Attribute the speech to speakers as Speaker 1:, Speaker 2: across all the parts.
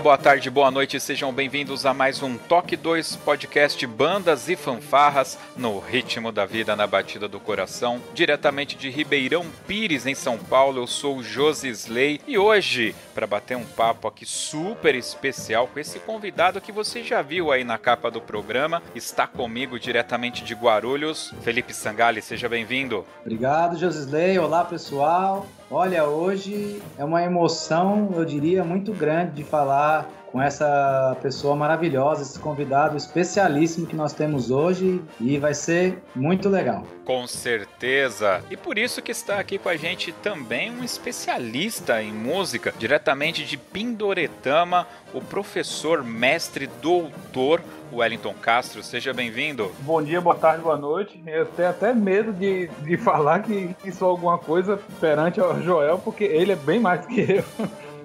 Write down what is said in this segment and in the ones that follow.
Speaker 1: Boa tarde, boa noite, sejam bem-vindos a mais um Toque 2 podcast Bandas e Fanfarras no ritmo da vida na batida do coração. Diretamente de Ribeirão Pires, em São Paulo, eu sou o Josi Slay e hoje, para bater um papo aqui super especial com esse convidado que você já viu aí na capa do programa, está comigo diretamente de Guarulhos, Felipe Sangali, seja bem-vindo.
Speaker 2: Obrigado, Josi Slay, olá pessoal. Olha, hoje é uma emoção, eu diria, muito grande de falar com essa pessoa maravilhosa, esse convidado especialíssimo que nós temos hoje e vai ser muito legal.
Speaker 1: Com certeza. E por isso que está aqui com a gente também um especialista em música, diretamente de Pindoretama, o professor, mestre, doutor Wellington Castro. Seja bem-vindo.
Speaker 3: Bom dia, boa tarde, boa noite. Eu tenho até medo de, de falar que, que sou alguma coisa perante o Joel, porque ele é bem mais que eu.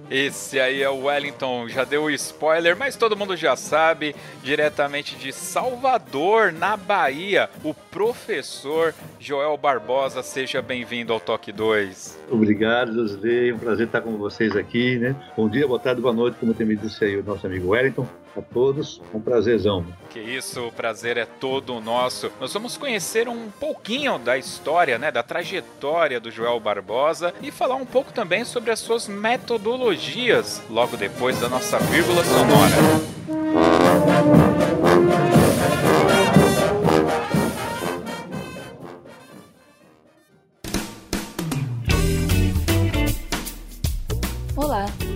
Speaker 1: Esse aí é o Wellington, já deu spoiler, mas todo mundo já sabe, diretamente de Salvador, na Bahia, o professor Joel Barbosa. Seja bem-vindo ao Toque 2.
Speaker 4: Obrigado, José. É um prazer estar com vocês aqui, né? Bom dia, boa tarde, boa noite, como tem me disse aí o nosso amigo Wellington a todos. Um prazerzão.
Speaker 1: Que isso, o prazer é todo nosso. Nós vamos conhecer um pouquinho da história, né, da trajetória do Joel Barbosa e falar um pouco também sobre as suas metodologias logo depois da nossa vírgula sonora.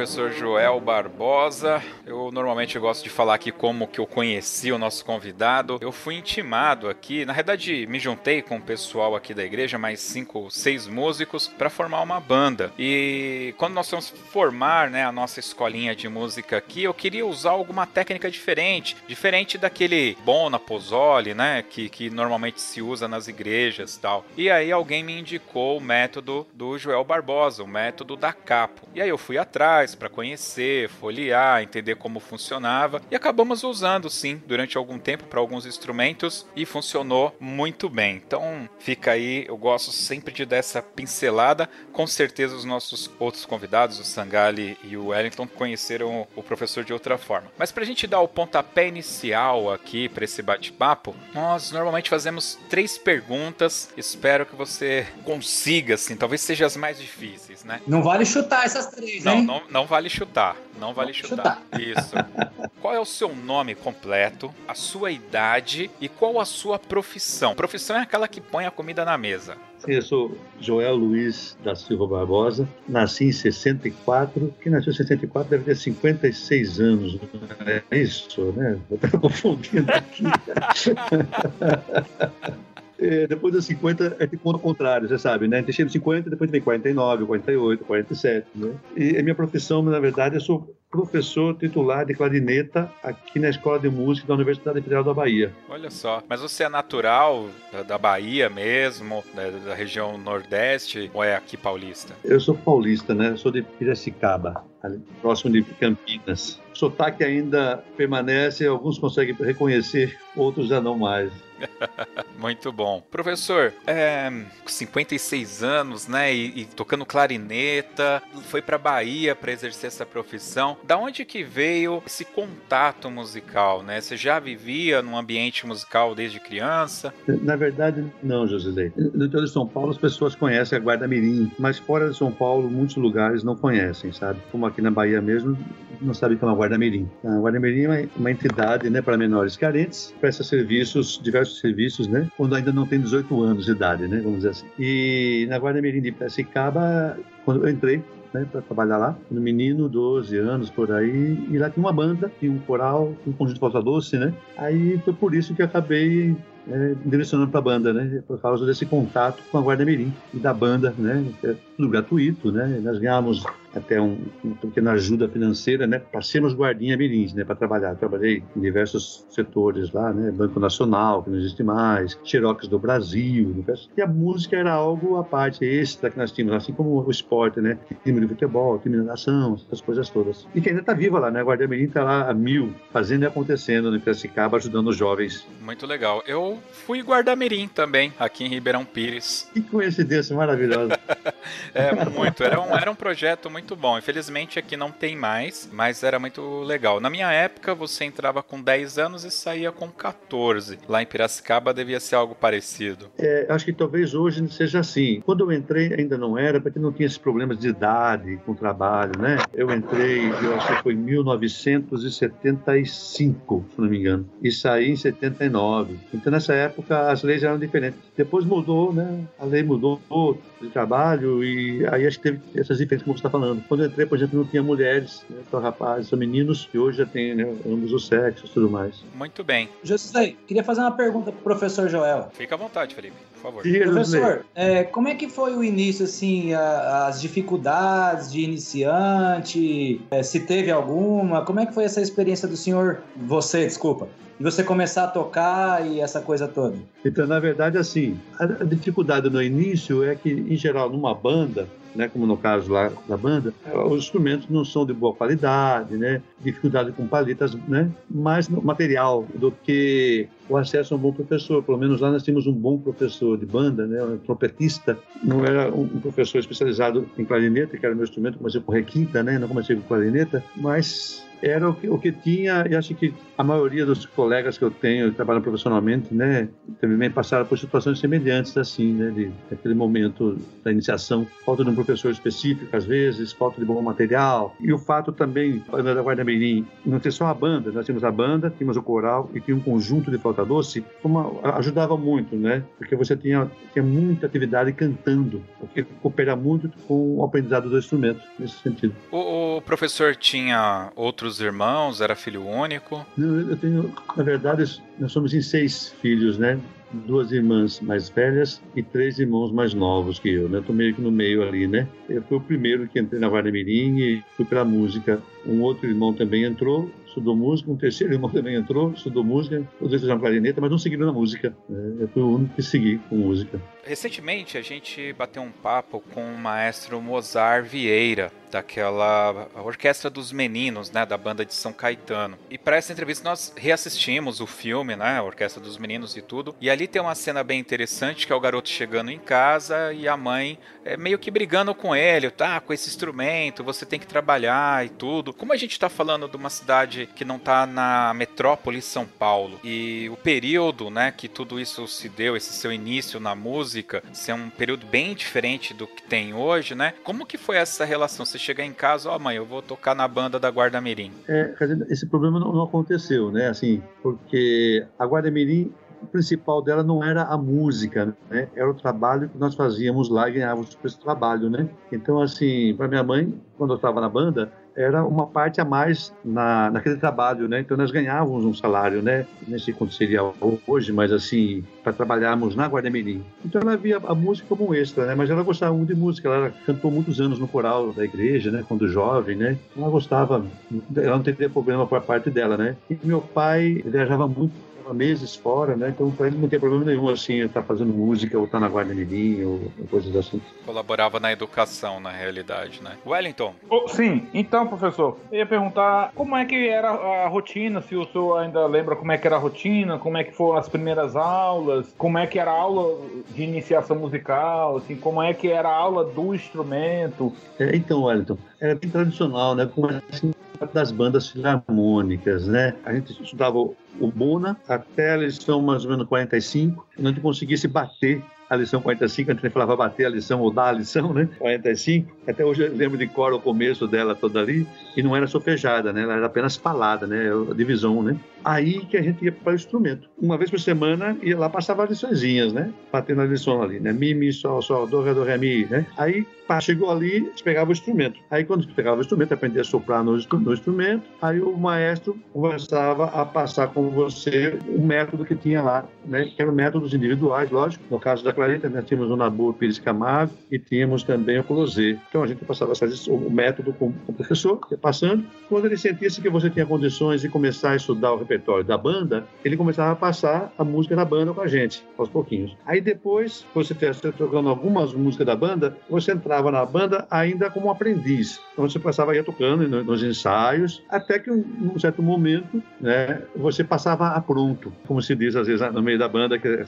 Speaker 1: professor Joel Barbosa. Eu normalmente gosto de falar aqui como que eu conheci o nosso convidado. Eu fui intimado aqui, na verdade me juntei com o pessoal aqui da igreja, mais cinco, seis músicos, para formar uma banda. E quando nós fomos formar né, a nossa escolinha de música aqui, eu queria usar alguma técnica diferente, diferente daquele bom na pozole, né, que, que normalmente se usa nas igrejas tal. E aí alguém me indicou o método do Joel Barbosa, o método da capo. E aí eu fui atrás para conhecer, folhear, entender como funcionava e acabamos usando sim durante algum tempo para alguns instrumentos e funcionou muito bem. Então fica aí, eu gosto sempre de dar essa pincelada. Com certeza os nossos outros convidados, o Sangali e o Wellington, conheceram o professor de outra forma. Mas para a gente dar o pontapé inicial aqui para esse bate-papo, nós normalmente fazemos três perguntas. Espero que você consiga, assim, talvez sejam as mais difíceis, né?
Speaker 2: Não vale chutar essas três,
Speaker 1: não,
Speaker 2: hein?
Speaker 1: Não, não vale chutar. Não vale chutar. chutar. Isso. qual é o seu nome completo, a sua idade e qual a sua profissão? Profissão é aquela que põe a comida na mesa.
Speaker 4: Eu sou Joel Luiz da Silva Barbosa, nasci em 64, quem nasceu em 64 deve ter 56 anos, é isso, né? Eu estava confundindo aqui. É, depois dos 50, é conta o contrário, você sabe, né? A gente chega dos 50, depois vem 49, 48, 47, né? E a minha profissão, na verdade, eu sou professor titular de clarineta aqui na Escola de Música da Universidade Federal da Bahia.
Speaker 1: Olha só, mas você é natural da, da Bahia mesmo, da, da, região Nordeste, ou é aqui paulista?
Speaker 4: Eu sou paulista, né? Eu sou de Piracicaba, ali, próximo de Campinas. O sotaque ainda permanece, alguns conseguem reconhecer, outros já não mais.
Speaker 1: Muito bom. Professor, é, 56 anos, né? E, e tocando clarineta, foi para Bahia para exercer essa profissão. Da onde que veio esse contato musical, né? Você já vivia num ambiente musical desde criança?
Speaker 4: Na verdade, não, Josilei. No interior de São Paulo, as pessoas conhecem a Guarda Mirim, mas fora de São Paulo, muitos lugares não conhecem, sabe? Como aqui na Bahia mesmo, não sabe que é uma Guarda Mirim. A Guarda Mirim é uma entidade, né, para menores carentes, presta serviços, diversos serviços, né? Quando ainda não tem 18 anos de idade, né? Vamos dizer assim. E na Guarda Mirim de Piracicaba, quando eu entrei, né, para trabalhar lá. No menino, 12 anos por aí, e lá tinha uma banda, tinha um coral, um conjunto de falta doce, né? Aí foi por isso que acabei é, direcionando para a banda, né? Por causa desse contato com a Guarda Mirim e da banda, né? É tudo gratuito, né? Nós ganhamos até um, uma pequena ajuda financeira, né, para sermos guardinha mirins, né, para trabalhar. Trabalhei em diversos setores lá, né, Banco Nacional, que não existe mais, Xerox do Brasil, e a música era algo à parte extra que nós tínhamos, assim como o esporte, né, time de futebol, time de natação, essas coisas todas. E que ainda está viva lá, né, a Guardia Mirim está lá a mil, fazendo e acontecendo no Piracicaba, ajudando os jovens.
Speaker 1: Muito legal. Eu fui guarda-mirim também, aqui em Ribeirão Pires.
Speaker 4: Que coincidência maravilhosa.
Speaker 1: é, muito. Era um, era um projeto muito bom. Infelizmente aqui não tem mais, mas era muito legal. Na minha época, você entrava com 10 anos e saía com 14. Lá em Piracicaba devia ser algo parecido.
Speaker 4: É, acho que talvez hoje seja assim. Quando eu entrei ainda não era, porque não tinha esses problemas de idade com o trabalho, né? Eu entrei, eu acho que foi em 1975, se não me engano, e saí em 79. Então nessa época as leis eram diferentes. Depois mudou, né? A lei mudou de trabalho e aí acho que teve essas diferenças como você está falando. Quando eu entrei, por exemplo, não tinha mulheres, né? só rapazes, só meninos, e hoje já tem né, ambos os sexos e tudo mais.
Speaker 1: Muito bem.
Speaker 2: José, queria fazer uma pergunta pro professor Joel.
Speaker 1: Fica à vontade, Felipe, por favor.
Speaker 2: professor, é, como é que foi o início, assim, a, as dificuldades de iniciante? É, se teve alguma? Como é que foi essa experiência do senhor, você, desculpa, e você começar a tocar e essa coisa toda?
Speaker 4: Então, na verdade, assim, a dificuldade no início é que, em geral, numa banda, né, como no caso lá da banda, os instrumentos não são de boa qualidade, né, dificuldade com paletas, né, mais material do que o acesso a um bom professor. Pelo menos lá nós tínhamos um bom professor de banda, né, um trompetista. Não era um professor especializado em clarineta, que era meu instrumento, comecei com requinta, né, não comecei com clarineta, mas era o que, o que tinha, e acho que a maioria dos colegas que eu tenho, que trabalham profissionalmente, né, também passaram por situações semelhantes, assim, né, de, momento da iniciação, falta de um professor específico, às vezes, falta de bom material, e o fato também, da Guarda Mirim, não ter só a banda, nós tínhamos a banda, tínhamos o coral e tinha um conjunto de flauta doce, uma, ajudava muito, né, porque você tinha, tinha muita atividade cantando, o que coopera muito com o aprendizado do instrumento, nesse sentido.
Speaker 1: O, o professor tinha outros outros irmãos? Era filho único?
Speaker 4: Eu tenho, na verdade, nós somos em seis filhos, né? Duas irmãs mais velhas e três irmãos mais novos que eu, né? Estou meio que no meio ali, né? Eu fui o primeiro que entrei na Guarda Mirim e fui para a música. Um outro irmão também entrou, estudou música, um terceiro irmão também entrou, estudou música, todos eles fizeram clarineta, mas não seguiram na música. Né? Eu fui o único que segui com música.
Speaker 1: Recentemente a gente bateu um papo com o maestro Mozart Vieira, daquela Orquestra dos Meninos, né, da banda de São Caetano. E para essa entrevista nós reassistimos o filme, né, a Orquestra dos Meninos e tudo. E ali tem uma cena bem interessante que é o garoto chegando em casa e a mãe é, meio que brigando com ele, tá, com esse instrumento, você tem que trabalhar e tudo. Como a gente está falando de uma cidade que não está na metrópole São Paulo e o período, né, que tudo isso se deu, esse seu início na música, ser um período bem diferente do que tem hoje, né? Como que foi essa relação? Você chegar em casa, ó, oh, mãe, eu vou tocar na banda da Guarda Mirim.
Speaker 4: É, esse problema não, não aconteceu, né? Assim, porque a Guarda Mirim o principal dela não era a música, né? Era o trabalho que nós fazíamos lá e ganhávamos por esse trabalho, né? Então, assim, para minha mãe, quando eu estava na banda, era uma parte a mais na, naquele trabalho, né? Então nós ganhávamos um salário, né? Nem sei quanto seria hoje, mas assim, para trabalharmos na Guarda Mirim. Então ela via a música como um extra, né? Mas ela gostava muito de música, ela cantou muitos anos no coral da igreja, né? Quando jovem, né? Ela gostava, ela não teria problema por parte dela, né? E meu pai viajava muito meses fora, né? Então para ele não tem problema nenhum assim, estar tá fazendo música ou estar tá na Guarda Mirim ou coisas assim.
Speaker 1: Colaborava na educação, na realidade, né? Wellington.
Speaker 3: Oh, sim, então, professor, eu ia perguntar como é que era a rotina, se o senhor ainda lembra como é que era a rotina, como é que foram as primeiras aulas, como é que era a aula de iniciação musical, assim, como é que era a aula do instrumento.
Speaker 4: É, então, Wellington, era bem tradicional, né? Como assim, das bandas filarmônicas, né? A gente estudava o Bona até a lição mais ou menos 45, e não conseguisse bater a lição 45, a gente falava bater a lição ou dar a lição, né? 45. Até hoje eu lembro de cor o começo dela toda ali, e não era sofejada, né? Ela era apenas falada, né? A divisão, né? Aí que a gente ia para o instrumento. Uma vez por semana ia lá, passava as liçõezinhas, né? Batendo a lição ali, né? Mi, mi, sol, sol, do, ré, do, ré, mi, né? Aí pá, chegou ali, pegava o instrumento. Aí quando pegava o instrumento, aprendia a soprar no, no instrumento, aí o maestro começava a passar com você o método que tinha lá, né? Que eram métodos individuais, lógico. No caso da clareta, nós tínhamos o Nabu Pires Camargo e tínhamos também o Closé. Então a gente passava o método com, o professor, passando. Quando ele sentisse que você tinha condições de começar a estudar o repertório da banda, ele começava a passar a música da banda com a gente, aos pouquinhos. Aí depois, você tocando algumas músicas da banda, você entrava na banda ainda como aprendiz. Então você passava aí tocando nos ensaios, até que um, certo momento, né, você passava a pronto, como se diz às vezes no meio da banda, que é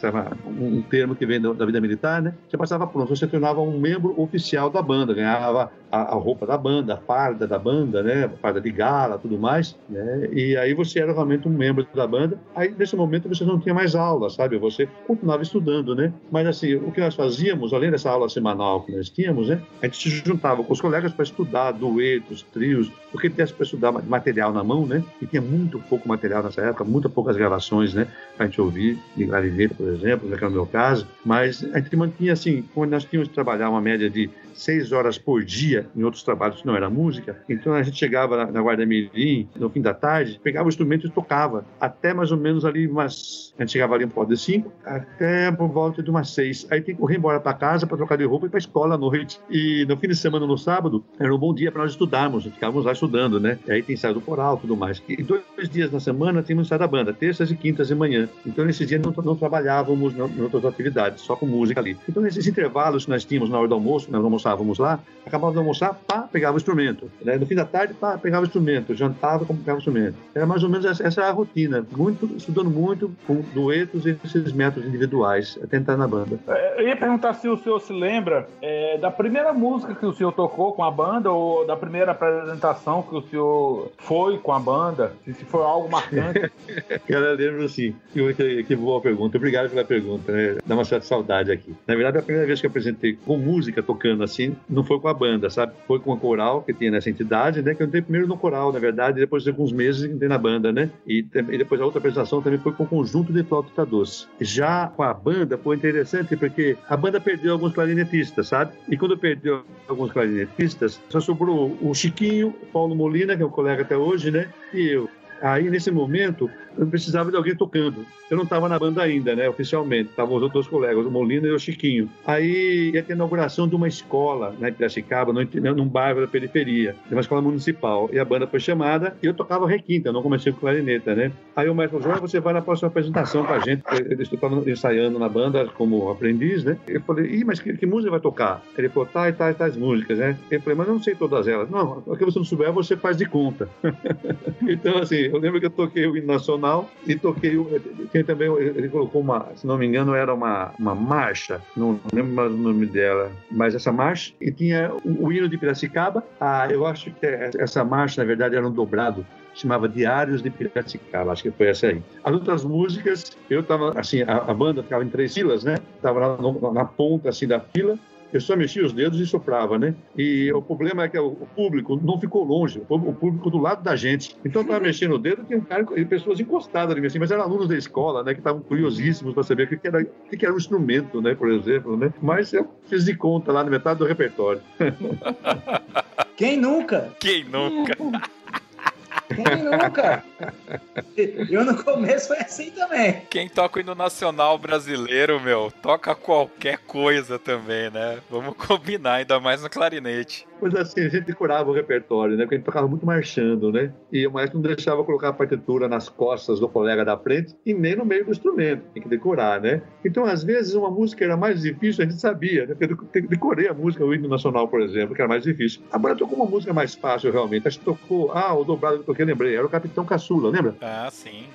Speaker 4: um termo que vem da vida militar, né? Você passava pronto, você tornava um membro oficial da banda, ganhava a, a roupa da banda, a farda da banda, né? A farda de gala, tudo mais, né? E aí você era realmente um membro da banda. Aí, nesse momento, você não tinha mais aula, sabe? Você continuava estudando, né? Mas, assim, o que nós fazíamos, além dessa aula semanal que nós tínhamos, né? A gente se juntava com os colegas para estudar duetos, trios, porque desse para estudar material na mão, né? E tinha muito pouco material nessa época, muito poucas gravações, né? Para a gente ouvir, de clarinete, por exemplo, que era o meu caso. Mas a gente mantinha, assim, quando nós tínhamos que trabalhar uma média de seis horas por dia em outros trabalhos que não era música. Então a gente chegava na, na Guarda Mirim, no fim da tarde, pegava o instrumento e tocava. Até mais ou menos ali umas. A gente chegava ali um pó de cinco, até por volta de umas seis. Aí tem que correr embora para casa para trocar de roupa e para escola à noite. E no fim de semana, no sábado, era um bom dia para nós estudarmos. Ficávamos lá estudando, né? E aí tem ensaio do coral tudo mais. E dois dias na semana tínhamos ensaio da banda, terças e quintas de manhã. Então nesse dia não, não trabalhávamos em outras atividades, só com música ali. Então nesses intervalos que nós tínhamos na hora do almoço, nós almoçávamos lá, acabava de almoçar, pá, pegava o instrumento. Né? No fim da tarde, pá, pegava o instrumento. Jantava, pegava o instrumento. Era mais ou menos essa, essa rotina. Muito, estudando muito com duetos e esses métodos individuais, até entrar na banda.
Speaker 3: É, eu ia perguntar se o senhor se lembra é, da primeira música que o senhor tocou com a banda ou da primeira apresentação que o senhor foi com a banda, se foi algo marcante.
Speaker 4: Cara, eu lembro assim. Que, que boa pergunta. Obrigado pela pergunta. Né? Dá uma certa saudade aqui. Na verdade, a primeira vez que eu apresentei com música tocando assim, não foi com a banda, sabe? Foi com a coral que tinha nessa entidade, né? Que eu entrei primeiro no coral, na verdade, e depois de alguns meses entrei na banda, né? E, e depois a outra apresentação também foi com o conjunto de flauta doce. Já com a banda foi interessante porque a banda perdeu alguns clarinetistas, sabe? E quando perdeu alguns clarinetistas, só sobrou o Chiquinho, Paulo Molina, que é um colega até hoje, né? E eu. Aí, nesse momento, eu precisava de alguém tocando. Eu não estava na banda ainda, né, oficialmente. Estavam os outros colegas, o Molina e o Chiquinho. Aí ia ter a inauguração de uma escola né, em Piracicaba, num bairro da periferia, de uma escola municipal. E a banda foi chamada e eu tocava requinta, não comecei com clarineta, né? Aí o mestre falou, você vai na próxima apresentação com a gente. Eles estavam ensaiando na banda como aprendiz, né? Eu falei, Ih, mas que, que música vai tocar? Ele falou, tá e tais, tais músicas, né? Eu falei, mas eu não sei todas elas. Não, o que você não souber, você faz de conta. então, assim, eu lembro que eu toquei o hino nacional e toquei. Tem também, ele colocou uma, se não me engano, era uma, uma marcha, não lembro mais o nome dela, mas essa marcha, e tinha o, hino de Piracicaba. Ah, eu acho que essa marcha, na verdade, era um dobrado chamava Diários de Piracicaba, acho que foi essa aí. As outras músicas, eu estava, assim, a, a, banda ficava em três filas, né? Estava na, na, ponta, assim, da fila, Eu só mexia os dedos e soprava, né? E o problema é que o público não ficou longe, o público do lado da gente. Então eu estava mexendo o dedo e tinha um cara e pessoas encostadas ali, assim, mas eram alunos da escola, né? Que estavam curiosíssimos para saber o que era, o que era um instrumento, né? Por exemplo, né? Mas eu fiz de conta lá na metade do repertório.
Speaker 2: Quem nunca?
Speaker 1: Quem nunca?
Speaker 2: Quem nunca? Eu no começo foi assim também.
Speaker 1: Quem toca o hino nacional brasileiro, meu, toca qualquer coisa também, né? Vamos combinar, ainda mais no clarinete.
Speaker 4: Pois assim, a gente decorava o repertório, né? Porque a gente tocava muito marchando, né? E o maestro não deixava colocar a partitura nas costas do colega da frente e nem no meio do instrumento. Tem que decorar, né? Então, às vezes, uma música era mais difícil, a gente sabia, né? Porque eu decorei a música, o hino nacional, por exemplo, que era mais difícil. Agora tocou uma música mais fácil, realmente. Acho que tocou, ah, o dobrado que eu toquei, lembrei, era o Capitão Caçula, lembra?
Speaker 1: Ah, sim.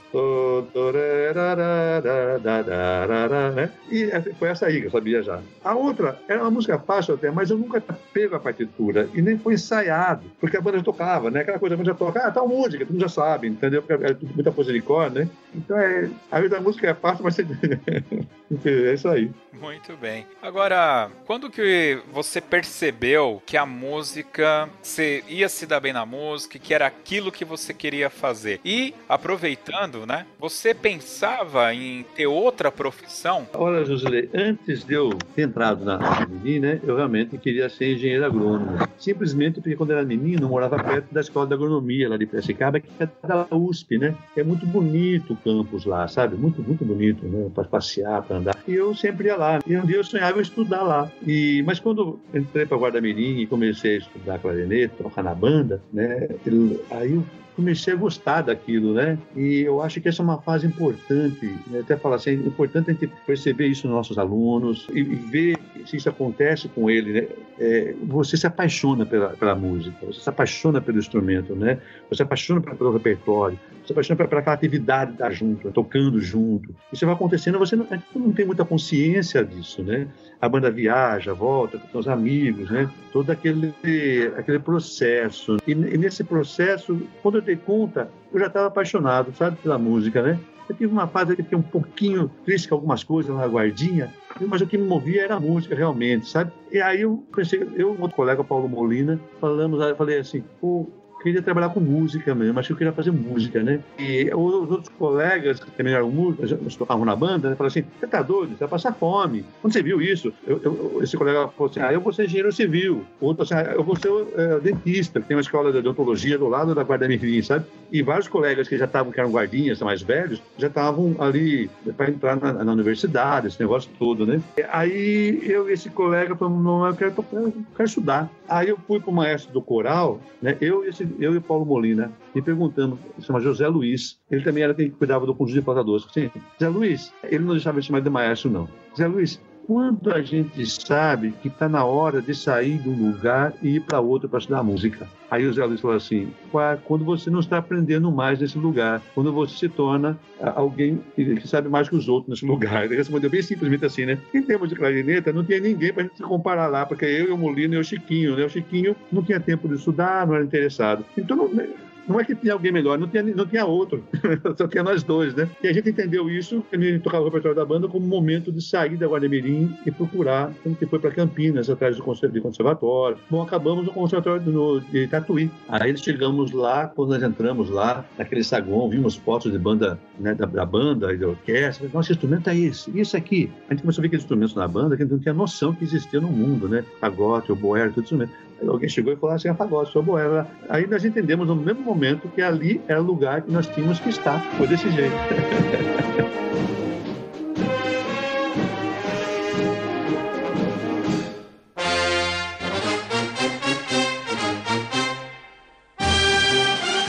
Speaker 4: Né? E foi essa aí que eu sabia já. A outra era uma música fácil até, mas eu nunca pego a partitura e nem foi ensaiado, porque a banda já tocava, né? Aquela coisa, a banda já toca, ah, tal música, todo mundo já sabe, entendeu? Porque é muita coisa de cor, né? Então, é, a vida da música é fácil, mas é isso aí.
Speaker 1: Muito bem. Agora, quando que você percebeu que a música, você ia se dar bem na música, que era aquilo que você queria fazer? E, aproveitando, né, você pensava em ter outra profissão?
Speaker 4: Olha, Josilei, antes de eu ter entrado na menina, né, eu realmente queria ser engenheiro agrônomo. Simplesmente porque quando era menino, eu morava perto da escola de agronomia lá de Piracicaba, que é da USP, né? É muito bonito o campus lá, sabe? Muito, muito bonito, né? Para passear, para andar. E eu sempre ia lá. E um dia eu sonhava em estudar lá. E, mas quando entrei para Guarda-Mirim e comecei a estudar clarinete, tocar na banda, né? aí eu comecei a gostar daquilo, né? E eu acho que essa é uma fase importante, né? até falar assim, é importante a gente perceber isso nos nossos alunos e, ver se isso acontece com ele, né? É, você se apaixona pela, pela, música, você se apaixona pelo instrumento, né? Você se apaixona pelo repertório, se apaixona pela, atividade de estar junto, tocando junto. Isso vai acontecendo, você não, não tem muita consciência disso, né? A banda viaja, volta com os amigos, né? Todo aquele, aquele processo. E, e nesse processo, quando eu dei conta, eu já estava apaixonado, sabe, pela música, né? Eu tive uma fase que fiquei um pouquinho triste com algumas coisas na guardinha, mas o que me movia era a música realmente, sabe? E aí eu pensei, eu e outro colega, Paulo Molina, falamos, falei assim, queria trabalhar com música mesmo, acho que eu queria fazer música, né? E os outros colegas que também eram músicos, tocavam na banda, né, falaram assim: você tá doido, você vai passar fome. Quando você viu isso, eu, eu, esse colega falou assim: ah, eu vou ser engenheiro civil. Outro assim: ah, eu vou ser é, dentista, tem uma escola de odontologia do lado da Guarda Mirim, sabe? E vários colegas que já estavam, que eram guardinhas, mais velhos, já estavam ali para entrar na, na, universidade, esse negócio todo, né? Aí eu e esse colega falamos: não, eu quero, eu quero estudar. Aí eu fui para o maestro do coral, né? Eu e esse eu e o Paulo Molina, me perguntando, se chama José Luiz, ele também era quem cuidava do conjunto de portadores. Assim, José Luiz, ele não deixava de chamar de maestro, não. José Luiz, quando a gente sabe que está na hora de sair de um lugar e ir para outro para estudar música. Aí o Zé Luiz falou assim: quando você não está aprendendo mais nesse lugar, quando você se torna alguém que sabe mais que os outros nesse lugar. Ele respondeu bem simplesmente assim, né? Em termos de clarineta, não tinha ninguém para a gente se comparar lá, porque eu e o Molino e o Chiquinho, né? O Chiquinho não tinha tempo de estudar, não era interessado. Então, não, não é que tinha alguém melhor, não tinha, não tinha outro. Só tinha nós dois, né? E a gente entendeu isso, gente tocava o repertório da banda como um momento de sair da Guarda-Mirim e procurar. A gente foi para Campinas, atrás do conservatório. Bom, acabamos no conservatório no, de Tatuí. Aí chegamos lá, quando nós entramos lá, naquele saguão, vimos fotos de banda, né, da, da banda e da orquestra. Nossa, que instrumento é esse? Isso aqui. A gente começou a ver aqueles instrumentos na banda que a gente não tinha noção que existia no mundo, né? Pagote, o boero, tudo isso mesmo. Alguém chegou e falou assim, pagode, sou boera. Aí nós entendemos no mesmo momento que ali era o lugar que nós tínhamos que estar. Foi desse jeito.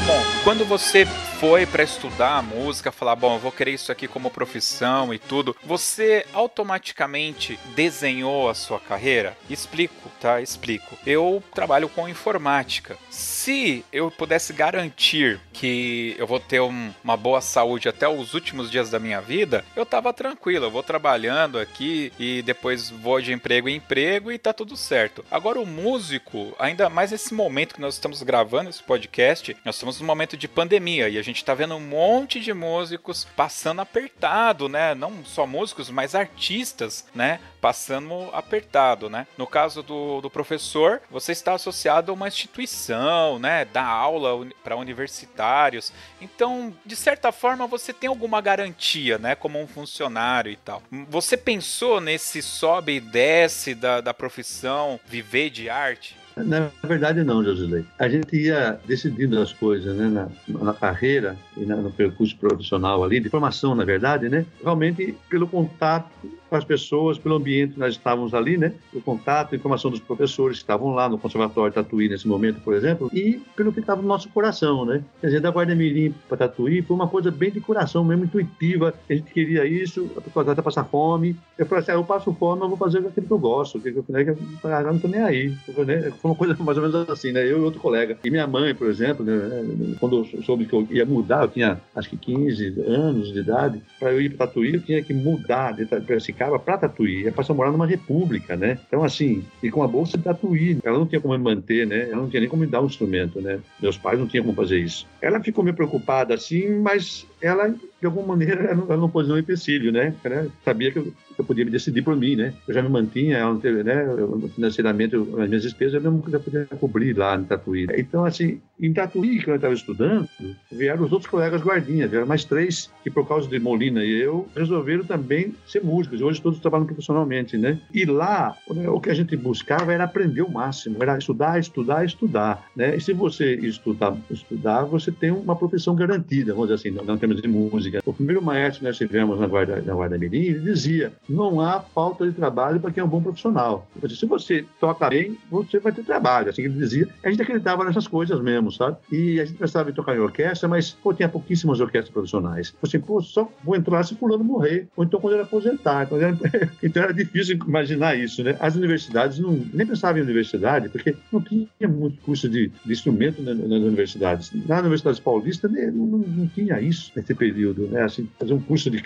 Speaker 1: Bom, quando você foi para estudar a música, falar, bom, eu vou querer isso aqui como profissão e tudo, você automaticamente desenhou a sua carreira? Explico, tá? Explico. Eu trabalho com informática. Se eu pudesse garantir que eu vou ter um, uma boa saúde até os últimos dias da minha vida, eu tava tranquilo, eu vou trabalhando aqui e depois vou de emprego em emprego e tá tudo certo. Agora o músico, ainda mais nesse momento que nós estamos gravando esse podcast, nós estamos num momento de pandemia e a gente está vendo um monte de músicos passando apertado, né? Não só músicos, mas artistas, né? Passando apertado, né? No caso do, do professor, você está associado a uma instituição, né? Dá aula para universitários. Então, de certa forma, você tem alguma garantia, né? Como um funcionário e tal. Você pensou nesse sobe e desce da, da profissão, viver de arte?
Speaker 4: Na verdade, não, Josilei. A gente ia decidindo as coisas né, na, na carreira e na, no percurso profissional ali, de formação, na verdade, né? Realmente pelo contato com as pessoas, pelo ambiente que nós estávamos ali, né? O contato, a informação dos professores que estavam lá no Conservatório Tatuí nesse momento, por exemplo, e pelo que estava no nosso coração, né? Quer dizer, da Guarda Mirim para Tatuí foi uma coisa bem de coração mesmo, intuitiva. A gente queria isso, a pessoa até passar fome. Eu falei assim, ah, eu passo fome, eu vou fazer aquilo que eu gosto, que eu, né, que eu, eu não estou nem aí. Né? Foi uma coisa mais ou menos assim, né? Eu e outro colega. E minha mãe, por exemplo, né? quando eu soube que eu ia mudar, eu tinha acho que 15 anos de idade, para eu ir para Tatuí, eu tinha que mudar de Piracicaba para Tatuí. Ia passar a morar numa república, né? Então, assim, e com a bolsa de Tatuí, ela não tinha como me manter, né? Ela não tinha nem como me dar um instrumento, né? Meus pais não tinham como fazer isso. Ela ficou meio preocupada, assim, mas ela de alguma maneira, ela não pôs nenhum empecilho, né? Ela sabia que eu, eu, podia me decidir por mim, né? Eu já me mantinha, né? Eu, financeiramente, eu, as minhas despesas eu não podia cobrir lá no Tatuí. Então, assim, em Tatuí, que eu estava estudando, vieram os outros colegas guardinhas, vieram mais três que, por causa de Molina e eu, resolveram também ser músicos. Hoje todos trabalham profissionalmente, né? E lá, o que a gente buscava era aprender o máximo, era estudar, estudar, estudar, né? E se você estudar, estudar, você tem uma profissão garantida, vamos dizer assim, não, não temos de música. O primeiro maestro que nós tivemos na Guarda, na Guarda Mirim, ele dizia: não há falta de trabalho para quem é um bom profissional. Se você toca bem, você vai ter trabalho. Assim que ele dizia. A gente acreditava nessas coisas mesmo, sabe? E a gente pensava em tocar em orquestra, mas pô, tinha pouquíssimas orquestras profissionais. Assim, pô, só vou entrar se fulano morrer, ou então quando ele aposentar. Era, então era difícil imaginar isso, né? As universidades não, nem pensavam em universidade, porque não tinha muito curso de, de instrumento nas, nas universidades. Na Universidade Paulista né, não, não, não tinha isso nesse período né? Assim, fazer um curso de,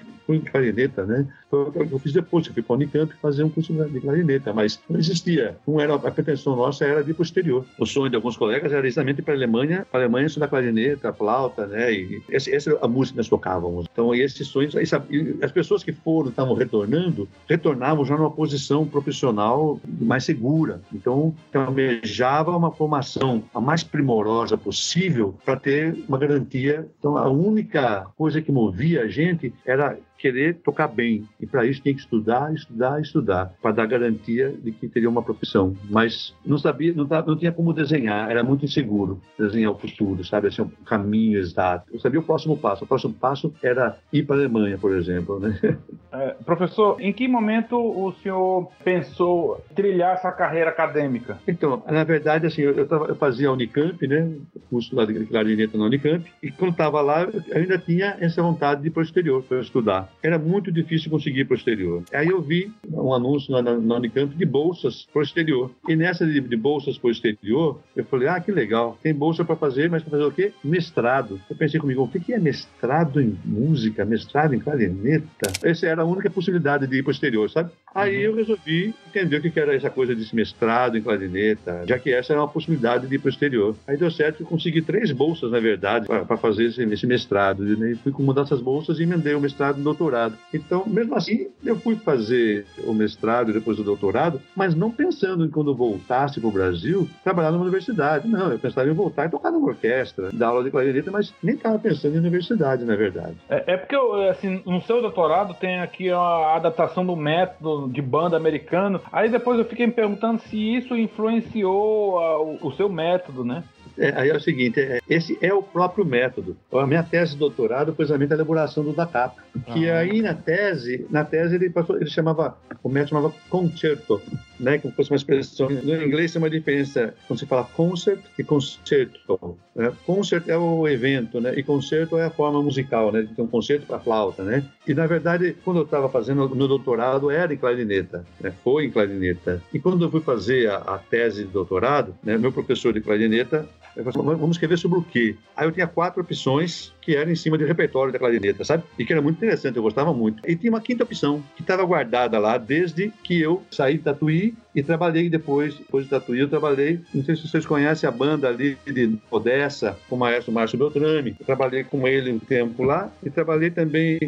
Speaker 4: clarineta, né? Eu fiz depois, eu fui para a Unicamp fazer um curso de clarineta, mas não existia. Não era, a pretensão nossa era de posterior. O sonho de alguns colegas era exatamente para a Alemanha, para a Alemanha estudar clarineta, flauta, né? E essa, essa é a música que nós tocávamos. Então, esses sonhos, as pessoas que foram, estavam retornando, retornavam já numa posição profissional mais segura. Então, almejava uma formação a mais primorosa possível para ter uma garantia. Então, a única coisa que movia a gente era querer tocar bem. E para isso tinha que estudar, estudar, estudar, para dar garantia de que teria uma profissão. Mas não sabia, não, não tinha como desenhar, era muito inseguro desenhar o futuro, sabe? Assim, um caminho exato. Eu sabia o próximo passo. O próximo passo era ir para a Alemanha, por exemplo, né?
Speaker 3: É, professor, em que momento o senhor pensou trilhar essa carreira acadêmica?
Speaker 4: Então, na verdade, assim, eu, eu, eu fazia a Unicamp, né? Curso lá de clarineta na Unicamp, e quando estava lá, eu ainda tinha essa vontade de ir para o exterior, para estudar era muito difícil conseguir para o exterior. Aí eu vi um anúncio na, na Unicamp de bolsas para o exterior. E nessa de, de bolsas para o exterior, eu falei, ah, que legal, tem bolsa para fazer, mas para fazer o quê? Mestrado. Eu pensei comigo, o que é mestrado em música, mestrado em clarineta? Essa era a única possibilidade de ir para o exterior, sabe? Aí uhum. eu resolvi entender o que era essa coisa desse mestrado em clarineta, já que essa era uma possibilidade de ir para o exterior. Aí deu certo que eu consegui três bolsas, na verdade, para fazer esse, esse mestrado. E fui com uma dessas bolsas e emendei o mestrado e doutorado doutorado. Então, mesmo assim, eu fui fazer o mestrado e depois o doutorado, mas não pensando em quando voltasse para o Brasil, trabalhar numa universidade. Não, eu pensava em voltar e tocar numa orquestra, dar aula de clarineta, mas nem estava pensando em universidade, na verdade.
Speaker 3: É, é porque, assim, no seu doutorado tem aqui a adaptação do método de banda americano. Aí depois eu fiquei me perguntando se isso influenciou a, o, o seu método, né?
Speaker 4: É, aí é o seguinte, é, esse é o próprio método. A minha tese de doutorado foi exatamente a elaboração do da capa. Que ah. aí na tese, na tese ele, passou, ele chamava, o método chamava concerto, né? Como fosse uma expressão. No inglês tem uma diferença quando se fala concert e concerto. Né? Concert é o evento, né? E concerto é a forma musical, né? Um concerto para flauta, né? E na verdade, quando eu estava fazendo meu doutorado, era em clarineta, né? Foi em clarineta. E quando eu fui fazer a, a tese de doutorado, né? Meu professor de clarineta Eu falei, vamos escrever sobre o quê? Aí eu tinha quatro opções que eram em cima do repertório da clarineta, sabe? E que era muito interessante, eu gostava muito. E tinha uma quinta opção, que estava guardada lá desde que eu saí de Tatuí e trabalhei depois, depois de Tatuí, eu trabalhei, não sei se vocês conhecem a banda ali de Odessa, com o maestro Márcio Beltrame. Eu trabalhei com ele um tempo lá e trabalhei também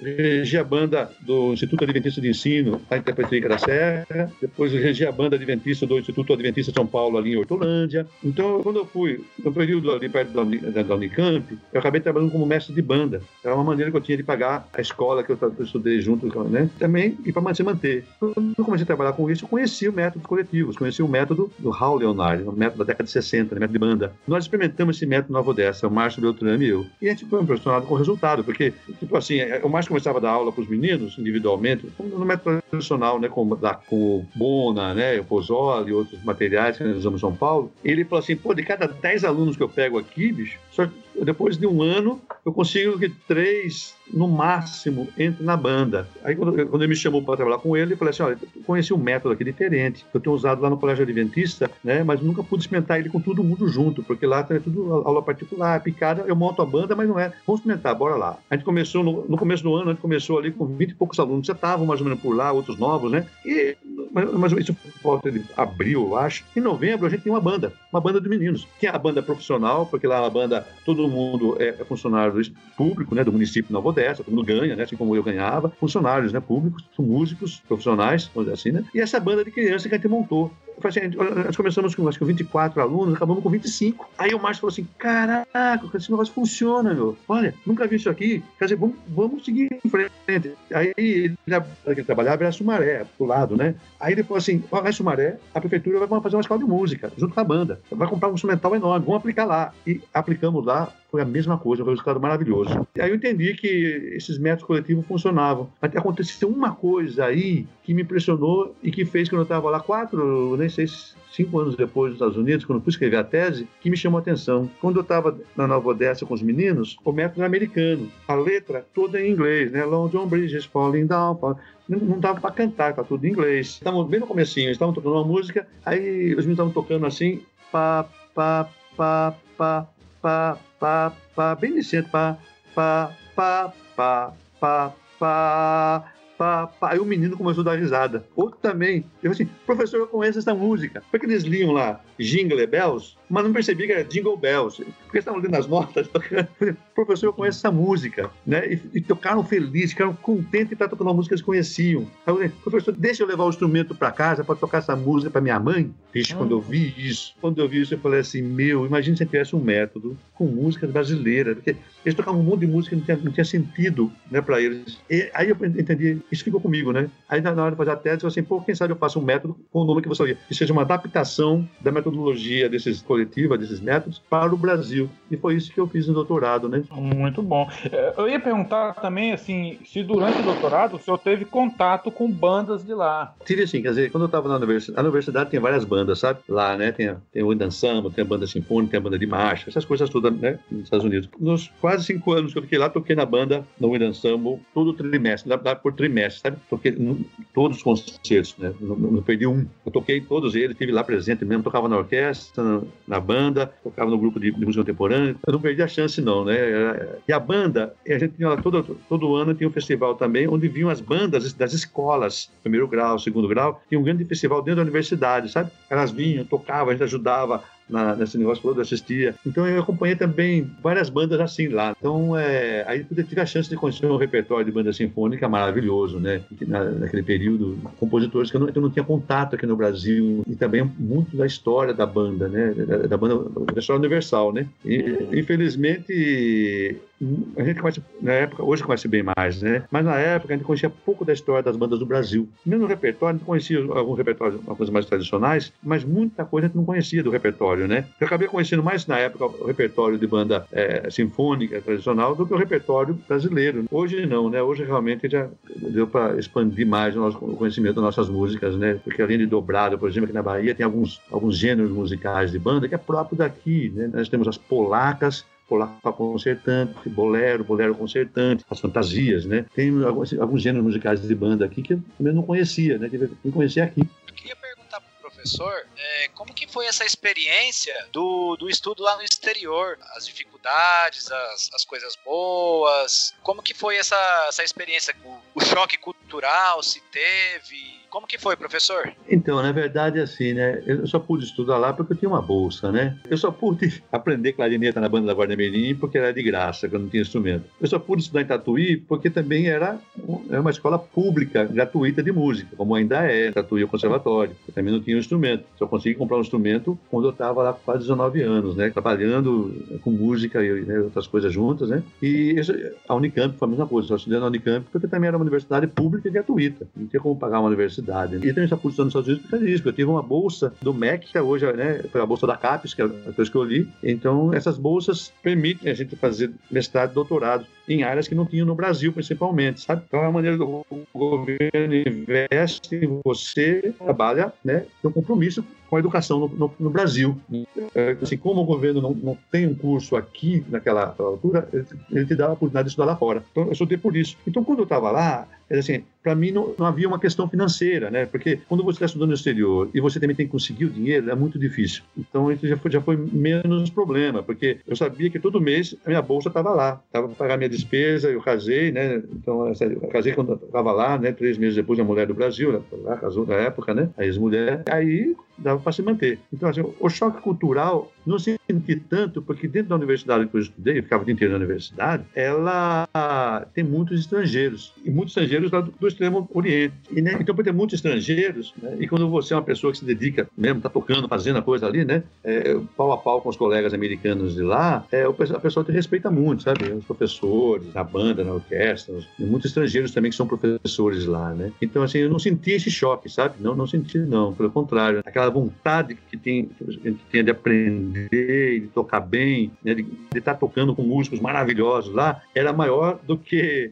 Speaker 4: regi a banda do Instituto Adventista de Ensino, lá em da Serra. Depois regi a banda adventista do Instituto Adventista de São Paulo, ali em Hortolândia. Então, quando eu fui, no período ali perto da Unicamp, eu acabei trabalhando como mestre de banda. Era uma maneira que eu tinha de pagar a escola que eu, eu estudei junto, né? Também, e para se manter. Quando eu comecei a trabalhar com isso, eu conheci o método coletivos, conheci o método do Raul Leonardo, o método da década de 60, o método de banda. Nós experimentamos esse método na Odessa, o Márcio Beltrame e eu. E a gente foi impressionado com o resultado, porque, tipo assim, o Márcio começava a dar aula para os meninos individualmente, no método tradicional, né, com, da, com o Bona, né, o Pozzoli e outros materiais que nós usamos em São Paulo. Ele falou assim: pô, de cada 10 alunos que eu pego aqui, bicho, só depois de um ano, eu consigo que três, no máximo, entrem na banda. Aí, quando, quando ele me chamou para trabalhar com ele, eu falei assim: olha, conheci um método aqui diferente, que eu tenho usado lá no Colégio Adventista, né, mas nunca pude experimentar ele com todo mundo junto, porque lá é tudo aula particular, picada, eu monto a banda, mas não é. Vamos experimentar, bora lá. A gente começou, no, no começo do ano, a gente começou ali com 20 e poucos alunos, já estavam mais ou menos por lá, outros novos, né? E, mas, mas isso volta de abril, eu acho. Em novembro, a gente tem uma banda, uma banda de meninos. Tinha a banda profissional, porque lá é uma banda, todo mundo é, é funcionário público, né, do município de Nova Odessa, todo mundo ganha, né, assim como eu ganhava, funcionários, né, públicos, músicos profissionais, vamos dizer assim, né, e essa banda de criança que a gente montou. Assim, nós começamos com, acho que 24 alunos, acabamos com 25. Aí o Márcio falou assim: Caraca, esse negócio funciona, meu. Olha, nunca vi isso aqui. Quer dizer, vamos, vamos seguir em frente. Aí ele, trabalhava era Sumaré, do lado, né? Aí falou assim: oh, Sumaré, a prefeitura vai fazer uma escola de música, junto com a banda. Vai comprar um instrumental enorme, vamos aplicar lá. E aplicamos lá, foi a mesma coisa, foi um resultado maravilhoso. E aí eu entendi que esses métodos coletivos funcionavam. Até aconteceu uma coisa aí que me impressionou e que fez que eu estava lá quatro, nem sei cinco anos depois dos Estados Unidos, quando fui escrever a tese, que me chamou a atenção. Quando eu estava na Nova Odessa com os meninos, o método era americano. A letra toda em inglês, né? Long John Bridges falling down. Não dava para cantar, tá tudo em inglês. Estavam bem no comecinho, estavam tocando uma música, aí os meninos estavam tocando assim, pá, pá, pá, pá, pá, pá, pá, bem decente, pá, pá, pá, pá, pá, pá, pá, pá. Aí o menino começou a dar risada. Outro também. Eu assim, professor, eu conheço essa música. Porque eles liam lá Jingle Bells, mas não percebi que era Jingle Bells. Porque estavam lendo as notas. professor, eu conheço essa música. Né? E, e tocaram felizes, ficaram contentes de estar tocando uma música que eles conheciam. Aí eu falei, professor, deixa eu levar o instrumento para casa para tocar essa música para minha mãe. Vixe, quando eu vi isso, quando eu vi isso, eu falei assim, meu, imagina se tivesse um método com músicas brasileiras. Porque eles tocavam um monte de música que não tinha, não tinha sentido né, para eles. E aí eu entendi, isso ficou comigo, né? Aí na hora de fazer a tese, eu falei assim, pô, quem sabe eu faço um método com o nome que você sabia, que seja uma adaptação da metodologia desses coletiva, desses métodos, para o Brasil. E foi isso que eu fiz no doutorado, né?
Speaker 3: Muito bom. É, eu ia perguntar também, assim, se durante o doutorado o senhor teve contato com bandas de lá.
Speaker 4: Tive sim, quer dizer, quando eu estava na universidade, a universidade tem várias bandas, sabe? Lá, né? Tem, tem o Samba, tem a banda sinfônica, tem a banda de marcha, essas coisas todas, né? Nos Estados Unidos. Nos quase cinco anos que eu fiquei lá, toquei na banda, no Ensemble, todo trimestre, dá por trimestre, sabe? Toquei todos os concertos, né? Não, não perdi um. Eu toquei todos eles, estive lá presente mesmo, tocava na orquestra, na, na banda, tocava no grupo de, de, música contemporânea. Eu não perdi a chance, não, né? E a banda, a gente tinha todo, todo ano tinha um festival também, onde vinham as bandas das escolas, primeiro grau, segundo grau, tinha um grande festival dentro da universidade, sabe? Elas vinham, tocavam, a gente ajudava na, nesse negócio todo, assistia. Então eu acompanhei também várias bandas assim lá. Então é, aí eu tive a chance de conhecer um repertório de banda sinfônica maravilhoso, né? Na, naquele período, compositores que eu não, eu não, tinha contato aqui no Brasil e também muito da história da banda, né? Da, da banda, da história universal, né? E, infelizmente a gente conhece, na época, hoje conhece bem mais, né? Mas na época a gente conhecia pouco da história das bandas do Brasil. Mesmo no repertório, a gente conhecia alguns repertórios, algumas mais tradicionais, mas muita coisa a gente não conhecia do repertório, né? Eu acabei conhecendo mais na época o repertório de banda é, sinfônica tradicional do que o repertório brasileiro. Hoje não, né? Hoje realmente já deu para expandir mais o, nosso, conhecimento das nossas músicas, né? Porque além de dobrado, por exemplo, aqui na Bahia tem alguns, alguns gêneros musicais de banda que é próprio daqui, né? Nós temos as polacas, polaco concertante, bolero, bolero concertante, as fantasias, né? Tem alguns, alguns gêneros musicais de banda aqui que eu não conhecia, né? Que eu conhecia aqui.
Speaker 5: Eu queria perguntar para o professor, é, como que foi essa experiência do, do estudo lá no exterior? As dificuldades, as, as coisas boas, como que foi essa, essa experiência? O, o choque cultural, se teve? Como que foi, professor?
Speaker 4: Então, na verdade, assim, né? Eu só pude estudar lá porque eu tinha uma bolsa, né? Eu só pude aprender clarineta na banda da Guarda Mirim porque era de graça, quando não tinha instrumento. Eu só pude estudar em Tatuí porque também era uma escola pública, gratuita de música, como ainda é, Tatuí é o conservatório. Eu também não tinha um instrumento. Só consegui comprar um instrumento quando eu estava lá com quase 19 anos, né? Trabalhando com música e né, outras coisas juntas, né? E a Unicamp foi a mesma coisa. Eu estudei na Unicamp porque também era uma universidade pública e gratuita. Não tinha como pagar uma universidade universidade. E também está cursando nos Estados Unidos por causa disso, eu tive uma bolsa do MEC, que hoje né, foi a bolsa da CAPES, que é a que eu escolhi. Então, essas bolsas permitem a gente fazer mestrado e doutorado em áreas que não tinham no Brasil, principalmente, sabe? Então, é uma maneira do governo investe em você, trabalha, né, tem um compromisso com a educação no, no, no Brasil. É, assim, como o governo não, não, tem um curso aqui naquela altura, ele, ele te dá a oportunidade de estudar lá fora. Então, eu estudei por isso. Então, quando eu estava lá, assim, para mim não, não, havia uma questão financeira, né? Porque quando você está estudando no exterior e você também tem que conseguir o dinheiro, é muito difícil. Então isso já foi, já foi menos problema, porque eu sabia que todo mês a minha bolsa estava lá, estava para pagar minha despesa, eu casei, né? Então eu casei quando estava lá, né? Três meses depois a mulher do Brasil, né? lá casou na época, né? A ex-mulher. Aí dava para se manter. Então, assim, o choque cultural não senti tanto, porque dentro da universidade que eu estudei, eu ficava o dia inteiro na universidade, ela tem muitos estrangeiros, e muitos estrangeiros lá do, do extremo oriente. E, né, então, por ter muitos estrangeiros, né, e quando você é uma pessoa que se dedica mesmo, está tocando, fazendo a coisa ali, né, é, pau a pau com os colegas americanos de lá, é, a pessoa te respeita muito, sabe? Os professores, na banda, na orquestra, muitos estrangeiros também que são professores lá, né? Então, assim, eu não senti esse choque, sabe? Não, não senti, não. Pelo contrário, aquela vontade que, tem, que a tinha de aprender, de tocar bem, né, de, estar tocando com músicos maravilhosos lá, era maior do que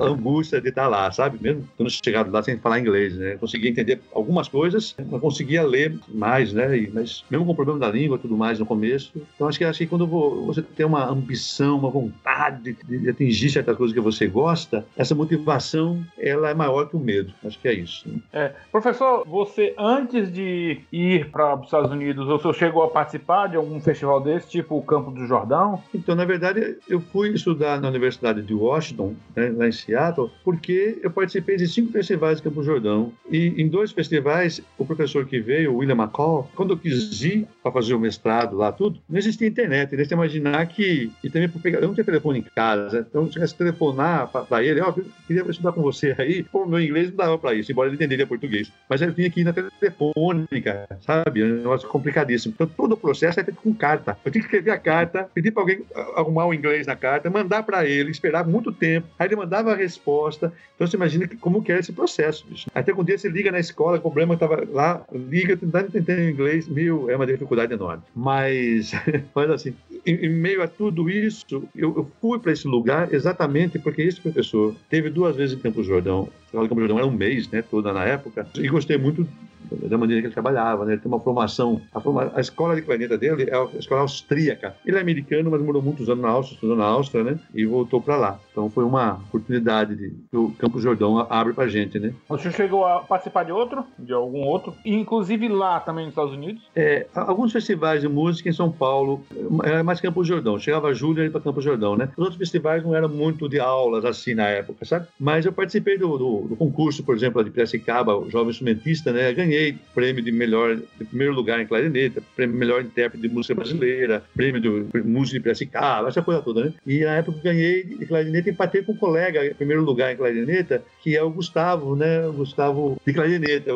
Speaker 4: a angústia de estar lá, sabe? Mesmo quando chegado lá sem falar inglês, né? Conseguia entender algumas coisas, não conseguia ler mais, né? E, mas mesmo com o problema da língua e tudo mais no começo. Então acho que assim, quando você tem uma ambição, uma vontade de, atingir certas coisas que você gosta, essa motivação ela é maior que o medo. Acho que é isso. Né?
Speaker 3: É. Professor, você antes de ir para os Estados Unidos, senhor chegou a participar de algum festival desse, tipo o Campo do Jordão?
Speaker 4: Então, na verdade, eu fui estudar na Universidade de Washington, né, lá em Seattle, porque eu participei de cinco festivais de Campo do Jordão. E em dois festivais, o professor que veio, o William McCall, quando eu quis ir para fazer o mestrado lá, tudo, não existia internet. Deixa eu imaginar que. E também pegar, eu não tinha telefone em casa, então se tivesse telefonar para ele, ó, oh, eu queria estudar com você aí, pô, meu inglês não dava para isso, embora ele entenderia português. Mas eu tinha que ir na telefônica, sabe? É um negócio complicadíssimo. Então, todo o processo é feito com carta. Eu tinha que escrever a carta, pedir para alguém arrumar o inglês na carta, mandar para ele, esperar muito tempo, aí ele mandava a resposta. Então, você imagina que, como que era esse processo, bicho. Até que um dia você liga na escola, o problema estava lá, liga, tentando entender inglês, mil, é uma dificuldade enorme. Mas, mas assim, em, em, meio a tudo isso, eu, eu fui para esse lugar exatamente porque esse professor teve duas vezes em Campos Jordão. O Campos Jordão era um mês, né, toda na época, e gostei muito da maneira que ele trabalhava, né? Ele tem uma formação, a, forma, a escola de clarineta dele é a escola austríaca. Ele é americano, mas morou muitos anos na Áustria, estudou na Áustria, né? E voltou para lá. Então foi uma oportunidade de, que o Campos Jordão abre pra gente, né?
Speaker 3: O senhor chegou a participar de outro? De algum outro? Inclusive lá também nos Estados Unidos?
Speaker 4: É, alguns festivais de música em São Paulo, era mais Campos Jordão. Chegava julho e ia para Campos Jordão, né? Os outros festivais não eram muito de aulas assim na época, sabe? Mas eu participei do, do, do concurso, por exemplo, de Piracicaba, o jovem instrumentista, né? Ganhei prêmio de melhor, de primeiro lugar em clarineta, prêmio melhor intérprete de música brasileira, prêmio de música de Piracicaba, essa coisa toda, né? E na época ganhei de clarineta empatei com um colega em primeiro lugar em clarineta, que é o Gustavo, né? O Gustavo de clarineta.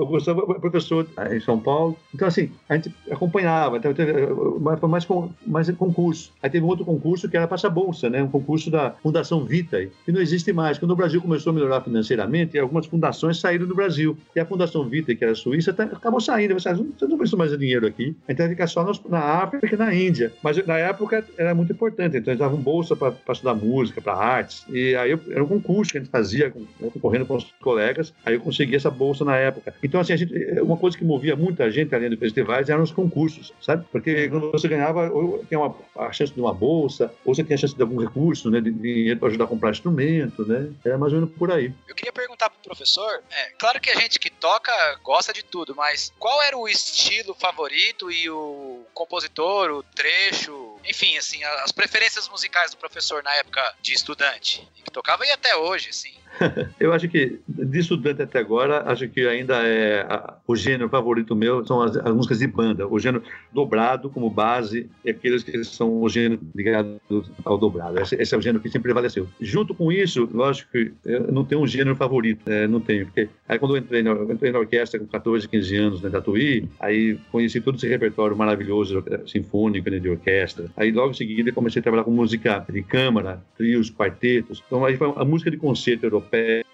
Speaker 4: Eu gostava, professor em São Paulo. Então, assim, a gente acompanhava, então, foi mais, mais concurso. Aí teve um outro concurso que era Passa Bolsa, né? Um concurso da Fundação Vitae, que não existe mais. Quando o Brasil começou a melhorar financeiramente, algumas fundações saíram do Brasil. E a Fundação Vitae, que era suíça, tá, acabou saindo. Você não precisa mais de dinheiro aqui. Então, fica só na África e na Índia. Mas na época era muito importante. Então, eles davam bolsa para estudar música, para artes. E aí era um concurso que a gente fazia, concorrendo com os colegas. Aí eu consegui essa bolsa na época. Então, assim, a gente, uma coisa que movia muita gente além dos festivais eram os concursos, sabe? Porque quando você ganhava, ou tinha uma, a chance de uma bolsa, ou você tinha a chance de algum recurso, né? De, dinheiro para ajudar a comprar instrumento, né? Era mais ou menos por aí.
Speaker 5: Eu queria perguntar pro professor, é, claro que a gente que toca gosta de tudo, mas qual era o estilo favorito e o compositor, o trecho, enfim, assim, as preferências musicais do professor na época de estudante, que tocava e até hoje, assim.
Speaker 4: Eu acho que, de estudante até agora, acho que ainda é a, o gênero favorito meu são as, as, músicas de banda. O gênero dobrado como base e aqueles que são o gênero ligado ao dobrado. Esse, esse, é o gênero que sempre prevaleceu. Junto com isso, lógico que eu não tenho um gênero favorito, é, não tenho. Porque aí quando eu entrei na, eu entrei na orquestra com 14, 15 anos, né, da Tatuí, aí conheci todo esse repertório maravilhoso, sinfônico, né, de orquestra. Aí logo em seguida comecei a trabalhar com música de câmara, trios, quartetos. Então aí foi a música de concerto europeia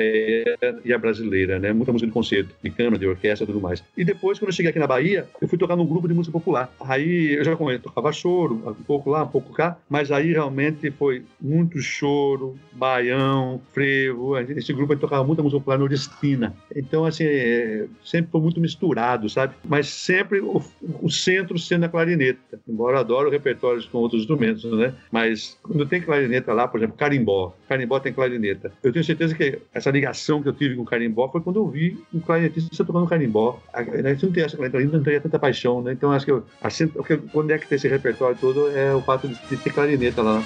Speaker 4: e a brasileira, né? Muita música de concerto, de câmara, de orquestra tudo mais. E depois, quando eu cheguei aqui na Bahia, eu fui tocar num grupo de música popular. Aí eu já conheço, tocava choro, um pouco lá, um pouco cá, mas aí realmente foi muito choro, baião, frevo. Esse grupo aí tocava muita música popular nordestina. Então, assim, é, sempre foi muito misturado, sabe? Mas sempre o, o centro sendo a clarineta. Embora eu adoro repertórios com outros instrumentos, né? Mas quando tem clarineta lá, por exemplo, carimbó. Carimbó tem clarineta. Eu tenho certeza que essa ligação que eu tive com o carimbó foi quando eu vi um clarinetista tocando carimbó. A gente não tem essa clarineta, não teria tanta paixão, né? Então acho que eu, assim, é que tem esse repertório todo é o fato de, ter clarineta lá.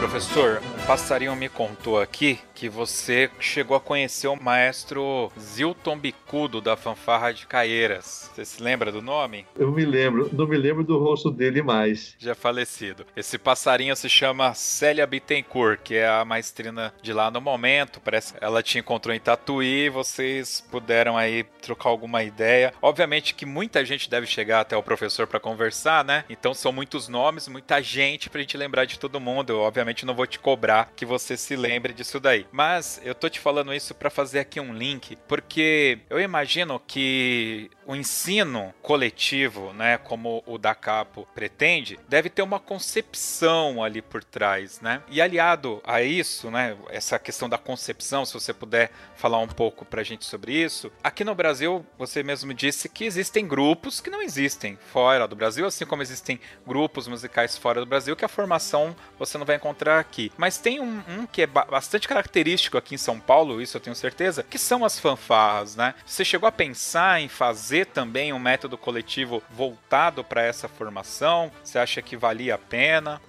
Speaker 1: Professor, passarinho me contou aqui que você chegou a conhecer o maestro Zilton Bicudo da fanfarra de Caeiras. Você se lembra do nome?
Speaker 4: Eu me lembro, não me lembro do rosto dele mais.
Speaker 1: Já falecido. Esse passarinho se chama Célia Bittencourt, que é a maestrina de lá no momento. Parece que ela te encontrou em Tatuí, vocês puderam aí trocar alguma ideia. Obviamente que muita gente deve chegar até o professor para conversar, né? Então são muitos nomes, muita gente pra gente lembrar de todo mundo. Eu, obviamente não vou te cobrar que você se lembre disso daí. Mas eu tô te falando isso para fazer aqui um link, porque eu imagino que o ensino coletivo, né, como o da Capo pretende, deve ter uma concepção ali por trás, né? E aliado a isso, né, essa questão da concepção, se você puder falar um pouco pra gente sobre isso. Aqui no Brasil, você mesmo disse que existem grupos que não existem fora do Brasil, assim como existem grupos musicais fora do Brasil que a formação você não vai encontrar aqui. Mas tem um, um que é bastante característico aqui em São Paulo, isso eu tenho certeza, que são as fanfarras, né? Você chegou a pensar em fazer também um método coletivo voltado para essa formação? Você acha que valia a pena?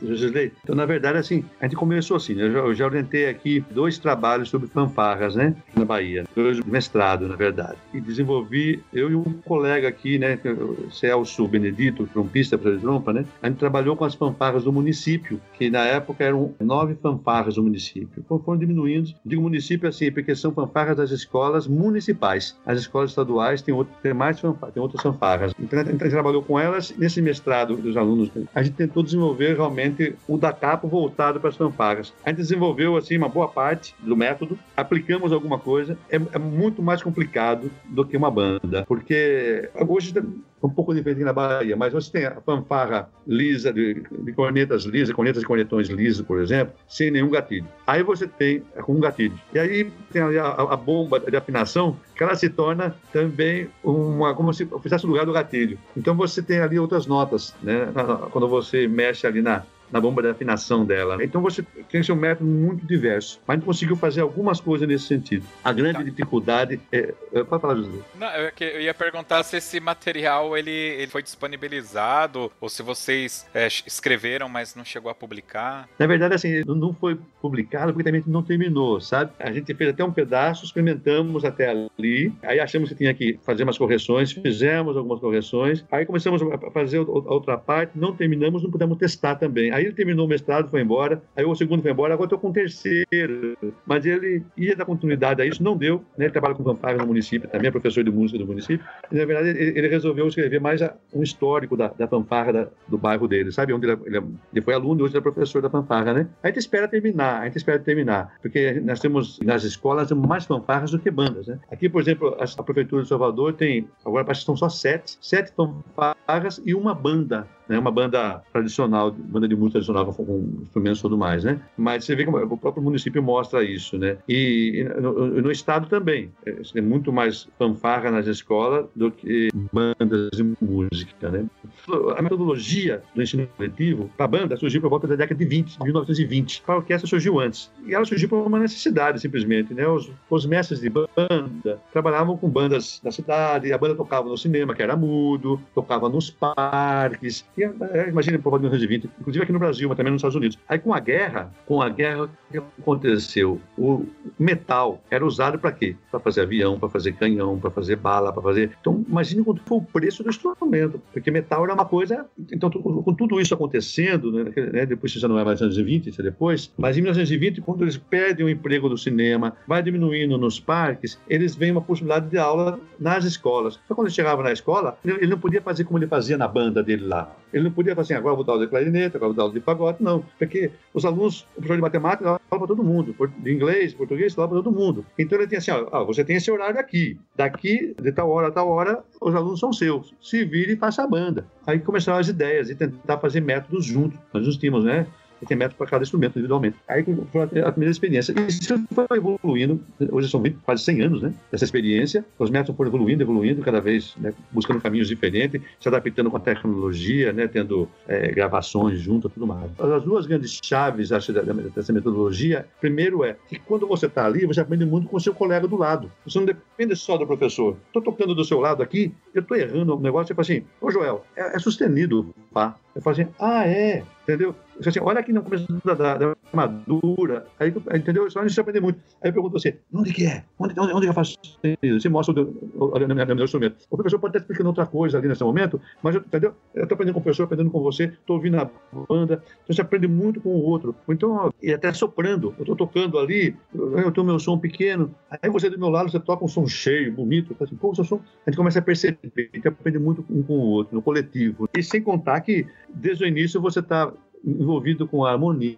Speaker 4: Então na verdade assim, a gente começou assim, né? eu já, eu já orientei aqui dois trabalhos sobre fanfarras, né, na Bahia, dois mestrado, na verdade, e desenvolvi, eu e um colega aqui, né, Celso Benedito, trompista para trompa, né, a gente trabalhou com as fanfarras do município, que na época eram nove fanfarras do município, foram diminuindo, digo município assim, porque são fanfarras das escolas municipais, as escolas estaduais têm, outro, tem mais fanfarras, tem outras fanfarras, então a gente trabalhou com elas, nesse mestrado dos alunos, a gente tentou desenvolver realmente o da capo voltado para as fanfarras, a gente desenvolveu assim uma boa parte do método, aplicamos alguma coisa, é, é muito mais complicado do que uma banda, porque hoje um pouco diferente na Bahia, mas você tem a fanfarra lisa, de, de cornetas lisas, cornetas e cornetões lisos, por exemplo, sem nenhum gatilho. Aí você tem com um gatilho. E aí tem a, a, bomba de afinação, que ela se torna também uma, como se fizesse lugar do gatilho. Então você tem ali outras notas, né? Quando você mexe ali na, na bomba de afinação dela. Então você tem um método muito diverso. Mas gente conseguiu fazer algumas coisas nesse sentido. A grande tá. dificuldade é. é pode falar, José.
Speaker 1: Não, eu, ia perguntar se esse material ele, ele foi disponibilizado ou se vocês é, escreveram, mas não chegou a publicar.
Speaker 4: Na verdade, assim, não foi publicado porque também não terminou, sabe? A gente fez até um pedaço, experimentamos até ali, aí achamos que tinha que fazer umas correções, fizemos algumas correções, aí começamos a fazer a outra parte, não terminamos, não pudemos testar também. Aí Aí ele terminou o mestrado, foi embora. Aí o segundo foi embora, agora estou com o terceiro. Mas ele ia dar continuidade a isso, não deu. Né? Ele trabalha com fanfarra no município, também é professor de música do município. E, na verdade, ele, resolveu escrever mais um histórico da, da fanfarra da, do bairro dele, sabe? Onde ele, ele, ele, foi aluno e hoje é professor da fanfarra, né? A gente espera terminar, a gente espera terminar. Porque nós temos, nas escolas, mais fanfarras do que bandas, né? Aqui, por exemplo, a, a Prefeitura de Salvador tem, agora parece que são só sete, sete fanfarras e uma banda né? Uma banda tradicional, banda de música tradicional com instrumentos e tudo mais, né? Mas você vê que o próprio município mostra isso, né? E no, no estado também, é, tem muito mais fanfarra nas escolas do que bandas de música, né? A metodologia do ensino coletivo para a banda surgiu por volta da década de 20, 1920. Para a orquestra surgiu antes. E ela surgiu por uma necessidade, simplesmente, né? Os, os mestres de banda trabalhavam com bandas da cidade, a banda tocava no cinema, que era mudo, tocava nos parques. É, imagina, por volta de 1920, inclusive aqui no Brasil, mas também nos Estados Unidos. Aí com a guerra, com a guerra, o que aconteceu? O metal era usado para quê? Para fazer avião, para fazer canhão, para fazer bala, para fazer. Então, imagine quanto foi o preço do instrumento, porque metal era uma coisa. Então, com tudo isso acontecendo, né, né, depois isso já não é mais 1920, isso é depois, mas em 1920, quando eles perdem o emprego do cinema, vai diminuindo nos parques, eles veem uma possibilidade de aula nas escolas. Só quando ele chegava na escola, ele não podia fazer como ele fazia na banda dele lá. Ele não podia fazer assim, agora vou dar aula de clarinete, agora vou dar aula de pagode, não. Porque os alunos, o professor de matemática dava para todo mundo, de inglês, português, dava para todo mundo. Então ele tinha assim, ó, você tem esse horário aqui, daqui, de tal hora a tal hora, os alunos são seus. Se vire e faça a banda. Aí começaram as ideias e tentar fazer métodos juntos. Nós nos tínhamos, né? E tem método para cada instrumento individualmente. Aí foi a primeira experiência. Isso foi evoluindo, hoje são quase 100 anos, né, dessa experiência. Os métodos foram evoluindo, evoluindo, cada vez né, buscando caminhos diferentes, se adaptando com a tecnologia, né, tendo é, gravações junto, tudo mais. As duas grandes chaves acho, dessa metodologia, primeiro é que quando você está ali, você aprende muito com o seu colega do lado. Você não depende só do professor. Estou tocando do seu lado aqui, eu estou errando o negócio, você fala assim, ô Joel, é, é sustenido, pá. Eu falo assim, ah, é, entendeu? Assim, olha aqui no começo da, da, da armadura, aí, entendeu? Só a gente aprende muito. Aí eu pergunto assim, onde que é? Onde, onde, onde eu faço isso? Você mostra o, o, o, o instrumento. O professor pode estar explicando outra coisa ali nesse momento, mas, eu, entendeu? Eu estou aprendendo com o professor, aprendendo com você, estou ouvindo a banda, então você aprende muito com o outro. Então, e até soprando, eu estou tocando ali, eu tenho meu som pequeno, aí você do meu lado, você toca um som cheio, bonito, assim, pô, seu som, a gente começa a perceber, a gente aprende muito um com o outro, no coletivo. E sem contar que desde o início você está envolvido com harmonia,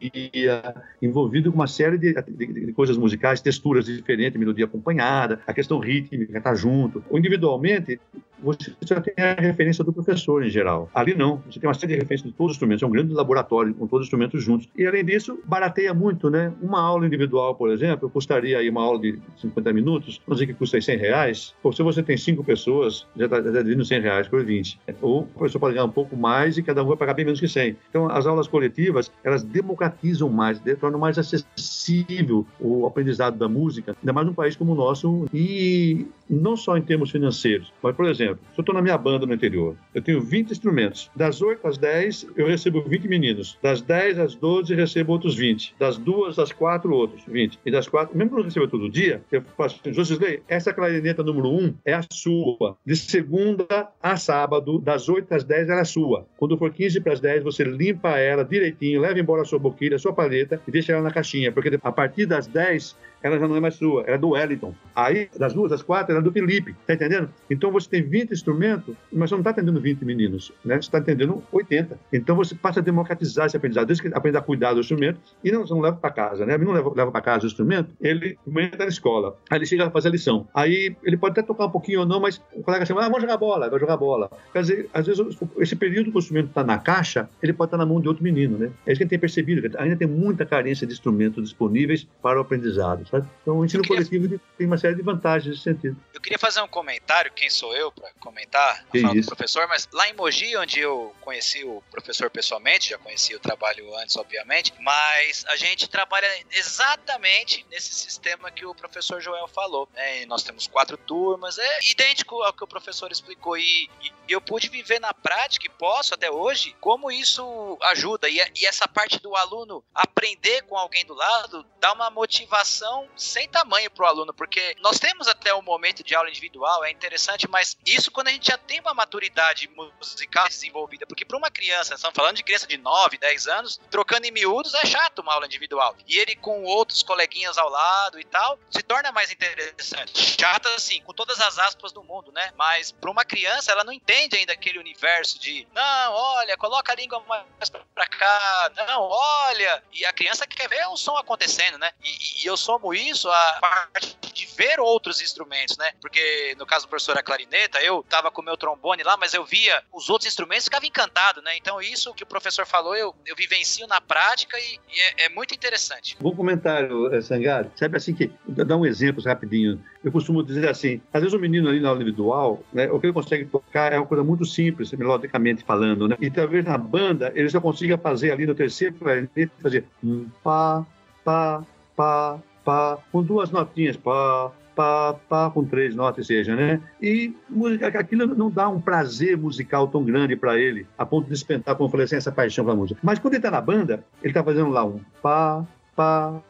Speaker 4: envolvido com uma série de, de, de, coisas musicais, texturas diferentes, melodia acompanhada, a questão rítmica está junto. Ou individualmente, você já tem a referência do professor em geral. Ali não, você tem uma série de referências de todos os instrumentos, é um grande laboratório com todos os instrumentos juntos. E além disso, barateia muito, né? Uma aula individual, por exemplo, custaria aí uma aula de 50 minutos, vamos dizer que custa 100 reais. Ou se você tem cinco pessoas, já está tá dividindo 100 reais por 20. Ou o professor pode ganhar um pouco mais e cada um vai pagar bem menos que 100. Então, as aulas coletivas, elas democratizam mais, tornam mais acessível o aprendizado da música, ainda mais num país como o nosso, e não só em termos financeiros, mas, por exemplo, se eu estou na minha banda no interior, eu tenho 20 instrumentos. Das 8 às 10, eu recebo 20 meninos. Das 10 às 12, eu recebo outros 20. Das 2 às 4, outros 20. E das 4, mesmo que eu receba todo dia, eu faço assim, Josisley, essa clarineta número 1 é a sua. De segunda a sábado, das 8 às 10, ela é sua. Quando for 15 para as 10, você limpa ela direitinho, leva embora a sua boquilha, a sua paleta e deixa ela na caixinha. Porque a partir das 10, ela já não é mais sua, era do Wellington. Aí, das duas às quatro, era do Felipe, tá entendendo? Então você tem 20 instrumentos, mas você não está atendendo 20 meninos, né? Você está atendendo 80. Então você passa a democratizar esse aprendizado, desde que aprender a cuidar do instrumento e não, você não leva para casa, né? A não leva, leva para casa o instrumento, ele entra na escola, aí ele chega a fazer a lição. Aí ele pode até tocar um pouquinho ou não, mas o colega chama, ah, vamos jogar bola, vai jogar bola. Quer dizer, às vezes esse período que o instrumento está na caixa, ele pode estar tá na mão de outro menino, né? É isso que a gente tem percebido, ainda tem muita carência de instrumentos disponíveis para o aprendizado, sabe? Então o ensino queria... coletivo tem uma série de vantagens nesse sentido.
Speaker 5: Eu queria fazer um comentário, quem sou eu para comentar a fala do professor, mas lá em Mogi, onde eu conheci o professor pessoalmente, já conheci o trabalho antes, obviamente, mas a gente trabalha exatamente nesse sistema que o professor Joel falou. Né? Nós temos quatro turmas, é idêntico ao que o professor explicou, e, e eu pude viver na prática, e posso até hoje, como isso ajuda, e, e essa parte do aluno aprender com alguém do lado dá uma motivação sem tamanho para o aluno, porque nós temos até o momento de aula individual, é interessante, mas isso quando a gente já tem uma maturidade musical desenvolvida, porque para uma criança, estamos falando de criança de 9, 10 anos, trocando em miúdos é chato uma aula individual. E ele com outros coleguinhas ao lado e tal, se torna mais interessante. Chato assim, com todas as aspas do mundo, né? Mas para uma criança, ela não entende ainda aquele universo de, não, olha, coloca a língua mais para cá, não, olha. E a criança quer ver o som acontecendo, né? E, e eu somo isso a parte de ver outros instrumentos, né? Porque no caso do professor a clarineta, eu tava com o meu trombone lá, mas eu via os outros instrumentos e ficava encantado, né? Então isso que o professor falou, eu, eu vivencio na prática e, e é, é, muito interessante.
Speaker 4: Bom comentário, eh, Sangaro. Sabe assim que, dá um exemplo rapidinho. Eu costumo dizer assim, às vezes o menino ali na aula individual, né, o que ele consegue tocar é uma coisa muito simples, melodicamente falando, né? E talvez na banda ele só consiga fazer ali no terceiro clarinete, fazer um pá, pá, pá, pá, com duas notinhas, pá, pá, pá, com três notas, seja, né? E música, aquilo não dá um prazer musical tão grande para ele, a ponto de despentar, como eu falei assim, essa paixão pela música. Mas quando ele tá na banda, ele tá fazendo lá um pá, pá,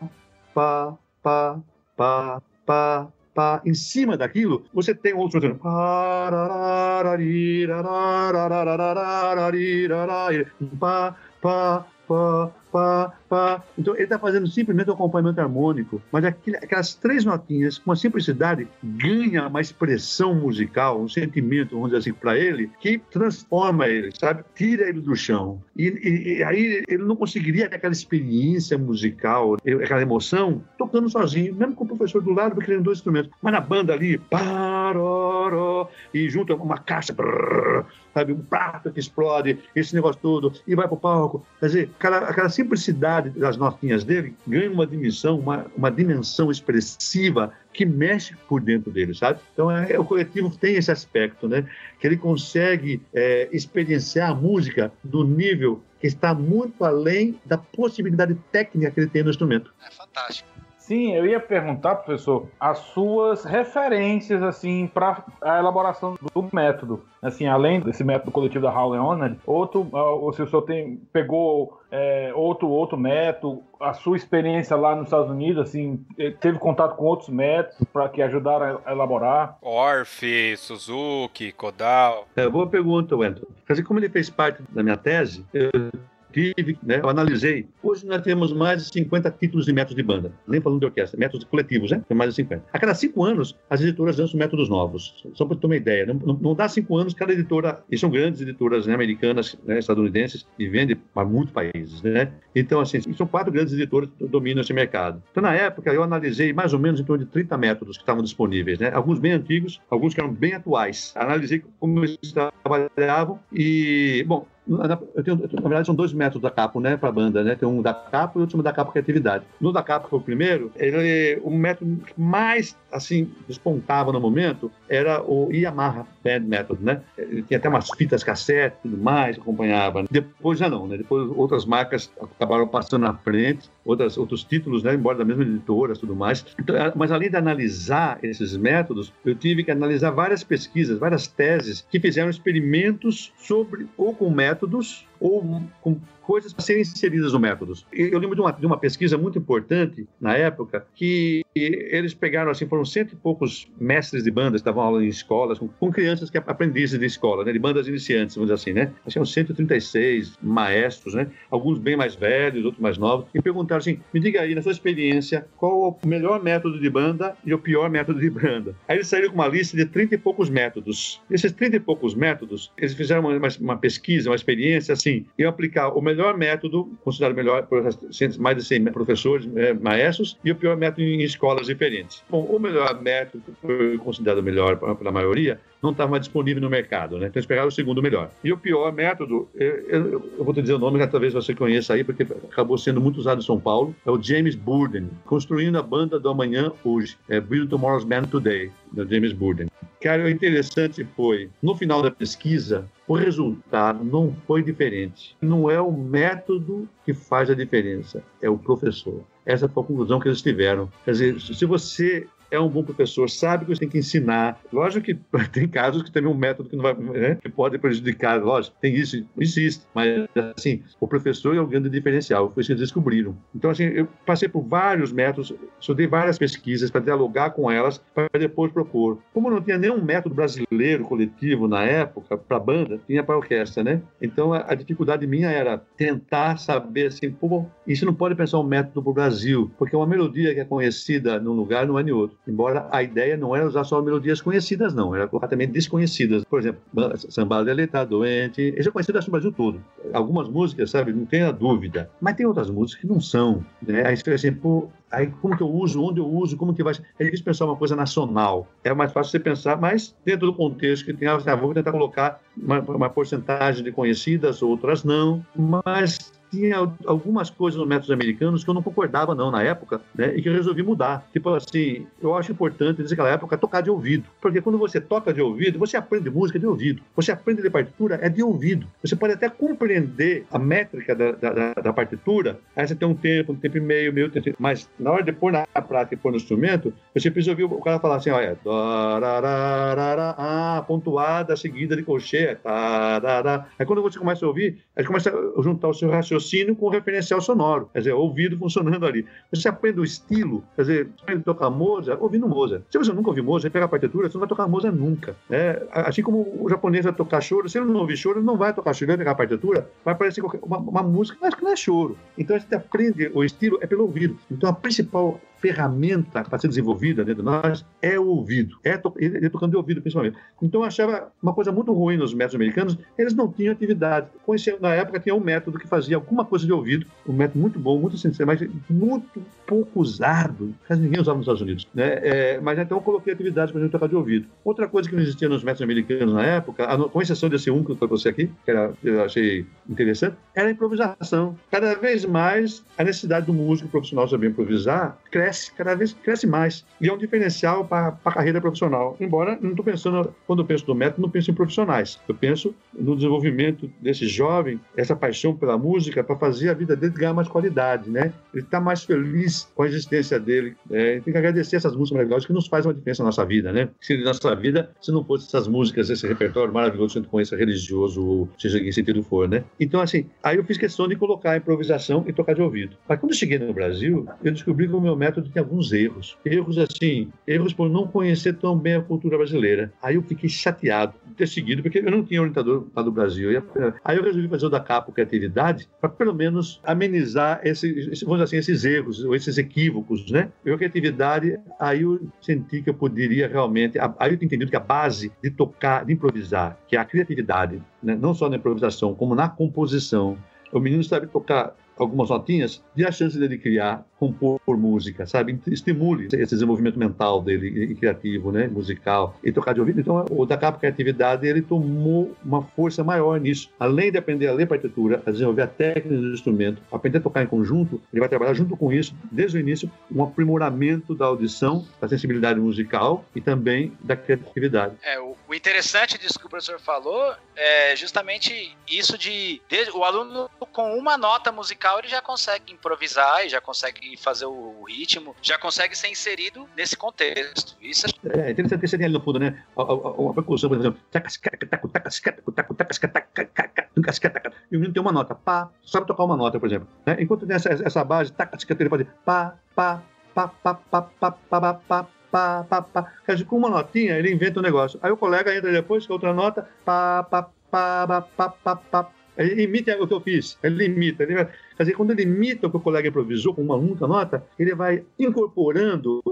Speaker 4: pá, pá, pá, pá, pá. Em cima daquilo, você tem outro fazendo pá, pá, pá, pá, pá. Então ele está fazendo simplesmente um acompanhamento harmônico, mas aquelas três notinhas, com uma simplicidade, ganha uma expressão musical, um sentimento, vamos dizer assim, para ele, que transforma ele, sabe? Tira ele do chão. E, e, e, aí ele não conseguiria ter aquela experiência musical, aquela emoção, tocando sozinho, mesmo com o professor do lado, porque ele dois instrumentos. Mas na banda ali, paroró, e junto uma caixa, brrr, sabe? Um prato que explode, esse negócio todo, e vai pro palco. Quer dizer, aquela, aquela simplicidade das notinhas dele ganha uma dimensão, uma, uma dimensão expressiva que mexe por dentro dele, sabe? Então, é, é, o coletivo tem esse aspecto, né? Que ele consegue é, experienciar a música do nível que está muito além da possibilidade técnica que ele tem no instrumento.
Speaker 5: É fantástico.
Speaker 3: Sim, eu ia perguntar, professor, as suas referências assim para a elaboração do método. Assim, além desse método coletivo da Howley Honor, outro, ou se o senhor tem, pegou é, outro outro método, a sua experiência lá nos Estados Unidos, assim, eh, teve contato com outros métodos para que ajudaram a elaborar?
Speaker 1: Orff, Suzuki, Kodal.
Speaker 4: É, boa pergunta, Wendel. Quer dizer, como ele fez parte da minha tese, eu tive, né, eu analisei. Hoje nós temos mais de 50 títulos de métodos de banda, nem falando de orquestra, métodos coletivos, né? Tem mais de 50. A cada cinco anos, as editoras lançam métodos novos. Só para ter uma ideia, não, não, dá cinco anos, cada editora, e são grandes editoras né, americanas, né, estadunidenses, e vendem para muitos países, né? Então, assim, são quatro grandes editoras que dominam esse mercado. Então, na época, eu analisei mais ou menos em torno de 30 métodos que estavam disponíveis, né? Alguns bem antigos, alguns que eram bem atuais. Analisei como eles trabalhavam e, bom, eu tenho, na verdade, são dois métodos da Capo, né, para banda, né? Tem um da Capo e outro da Capo Criatividade. No da Capo, que foi o primeiro, ele, o método que mais, assim, despontava no momento era o Yamaha Band Method, né? Ele tinha até umas fitas cassete e tudo mais, acompanhava. Depois já não, né? Depois outras marcas acabaram passando na frente, outras, outros títulos, né? Embora da mesma editora e tudo mais. Então, mas além de analisar esses métodos, eu tive que analisar várias pesquisas, várias teses que fizeram experimentos sobre ou com métodos métodos ou com coisas para serem inseridas no métodos. Eu lembro de uma, de uma pesquisa muito importante na época que eles pegaram assim, foram cento e poucos mestres de bandas que estavam aula em escolas com, com crianças que aprendizes de escola, né, de bandas iniciantes, vamos dizer assim, né? Acho que 136 maestros, né? Alguns bem mais velhos, outros mais novos, e perguntaram assim: me diga aí, na sua experiência, qual o melhor método de banda e o pior método de banda? Aí eles saíram com uma lista de 30 e poucos métodos. Esses 30 e poucos métodos, eles fizeram uma, uma pesquisa, uma experiência assim, iam aplicar o melhor método, considerado melhor por mais de 100 professores, é, maestros, e o pior método em escolas diferentes. Bom, o melhor método, considerado melhor pela maioria, não estava disponível no mercado, né? Então eles pegaram o segundo melhor. E o pior método, eu, eu, eu vou te dizer o nome que talvez você conheça aí, porque acabou sendo muito usado em São Paulo, é o James Burden, construindo a banda do amanhã hoje, é Build Tomorrow's Band Today, do James Burden. Cara, o interessante foi, no final da pesquisa, o resultado não foi diferente. Não é o método que faz a diferença, é o professor. Essa foi a conclusão que eles tiveram. Quer dizer, se você é um bom professor, sabe que tem que ensinar. Lógico que tem casos que tem um método que não vai, né, que pode prejudicar, lógico, tem isso, existe, mas assim, o professor é o grande diferencial, foi isso que eles descobriram. Então, assim, eu passei por vários métodos, estudei várias pesquisas para dialogar com elas, para depois propor. Como não tinha nenhum método brasileiro coletivo na época, para banda, tinha para orquestra, né? Então, a, a, dificuldade minha era tentar saber, assim, pô, isso não pode pensar um método para o Brasil, porque uma melodia que é conhecida num lugar não é em outro. Embora a ideia não era usar só melodias conhecidas, não, era colocar também desconhecidas. Por exemplo, Samba dele tá doente, esse é conhecido no Brasil todo. Algumas músicas, sabe, não tem a dúvida. Mas tem outras músicas que não são. Né? Aí você assim, pô, aí como que eu uso, onde eu uso, como que vai. É difícil pensar uma coisa nacional. É mais fácil você pensar, mas dentro do contexto que tem, ah, vou tentar colocar uma, uma porcentagem de conhecidas, outras não. Mas tinha algumas coisas no métodos americanos que eu não concordava não na época, né, e que eu resolvi mudar. Tipo assim, eu acho importante naquela época tocar de ouvido, porque quando você toca de ouvido, você aprende música de ouvido, você aprende de partitura é de ouvido. Você pode até compreender a métrica da, da, da partitura, aí você tem um tempo, um tempo e meio, meio tempo, mas na hora de pôr na prática e pôr no instrumento, você precisa ouvir o cara falar assim, olha, ah, pontuada seguida de colcheia, aí quando você começa a ouvir, aí começa a juntar o seu raciocínio raciocínio com o referencial sonoro, quer dizer, ouvido funcionando ali. Você aprende o estilo, quer dizer, você aprende a tocar Mozart ouvindo Mozart. Se você nunca ouviu Mozart, pega a partitura, você não vai tocar Mozart nunca. É, assim como o japonês vai tocar choro, se ele não ouvir choro, ele não vai tocar choro, ele vai pegar a partitura, vai parecer uma, uma música, mas que não é choro. Então a gente aprende o estilo é pelo ouvido. Então a principal ferramenta para ser desenvolvida dentro de nós é o ouvido, é to tocando de ouvido principalmente. Então eu achava uma coisa muito ruim nos métodos americanos, eles não tinham atividade. Conhecia, na época tinha um método que fazia alguma coisa de ouvido, um método muito bom, muito sincero, mas muito pouco usado, quase ninguém usava nos Estados Unidos. Né? É, mas então eu coloquei atividades para a gente tocar de ouvido. Outra coisa que não existia nos métodos americanos na época, com exceção desse um que eu trouxe aqui, que era, eu achei interessante, era a improvisação. Cada vez mais a necessidade do músico profissional saber improvisar cresce, cada vez cresce mais. E é um diferencial para a carreira profissional. Embora não estou pensando, quando eu penso no método, não penso em profissionais. Eu penso no desenvolvimento desse jovem, essa paixão pela música, para fazer a vida dele ganhar mais qualidade, né? Ele está mais feliz com a existência dele. Né? Tem que agradecer essas músicas maravilhosas que nos fazem uma diferença na nossa vida, né? Se na nossa vida, se não fosse essas músicas, esse repertório maravilhoso que a gente religioso, seja, em sentido for, né? Então, assim, aí eu fiz questão de colocar a improvisação e tocar de ouvido. Mas quando eu cheguei no Brasil, eu descobri que o meu método tinha alguns erros. Erros, assim, erros por não conhecer tão bem a cultura brasileira. Aí eu fiquei chateado de ter seguido, porque eu não tinha orientador lá do Brasil. Aí eu resolvi fazer o da Capo Criatividade para pelo menos amenizar esse, vamos dizer assim, esses erros, ou esses equívocos, né? Eu, criatividade, aí eu senti que eu poderia realmente, aí eu entendi que a base de tocar, de improvisar, que é a criatividade, né? não só na improvisação, como na composição. O menino sabe tocar algumas notinhas, e a chance dele criar compor música, sabe? Estimule esse desenvolvimento mental dele e criativo, né? Musical e tocar de ouvido. Então, o da capa criatividade ele tomou uma força maior nisso. Além de aprender a ler partitura, a desenvolver a técnica do instrumento, aprender a tocar em conjunto, ele vai trabalhar junto com isso, desde o início, um aprimoramento da audição, da sensibilidade musical e também da criatividade.
Speaker 5: É, o, interessante disso que o professor falou é justamente isso de, de o aluno com uma nota musical ele já consegue improvisar e já consegue fazer o ritmo, já consegue ser inserido nesse contexto. Isso
Speaker 4: é, é interessante que tem ali no fundo, né? Uma percussão, por exemplo. E o menino tem uma nota, pá, sabe tocar uma nota, por exemplo. Né? Enquanto tem essa, essa base, ele pode pá, pá, pá, pá, pá, pá, pá, pá, pá, pá, pá. Quer com uma notinha, ele inventa um negócio. Aí o colega entra depois com outra nota, pá, pá, pá, pá, pá, pá, pá. Ele imita o que eu fiz. Ele imita. Ele. Quer dizer, quando ele imita o que o colega improvisou com uma única nota, ele vai incorporando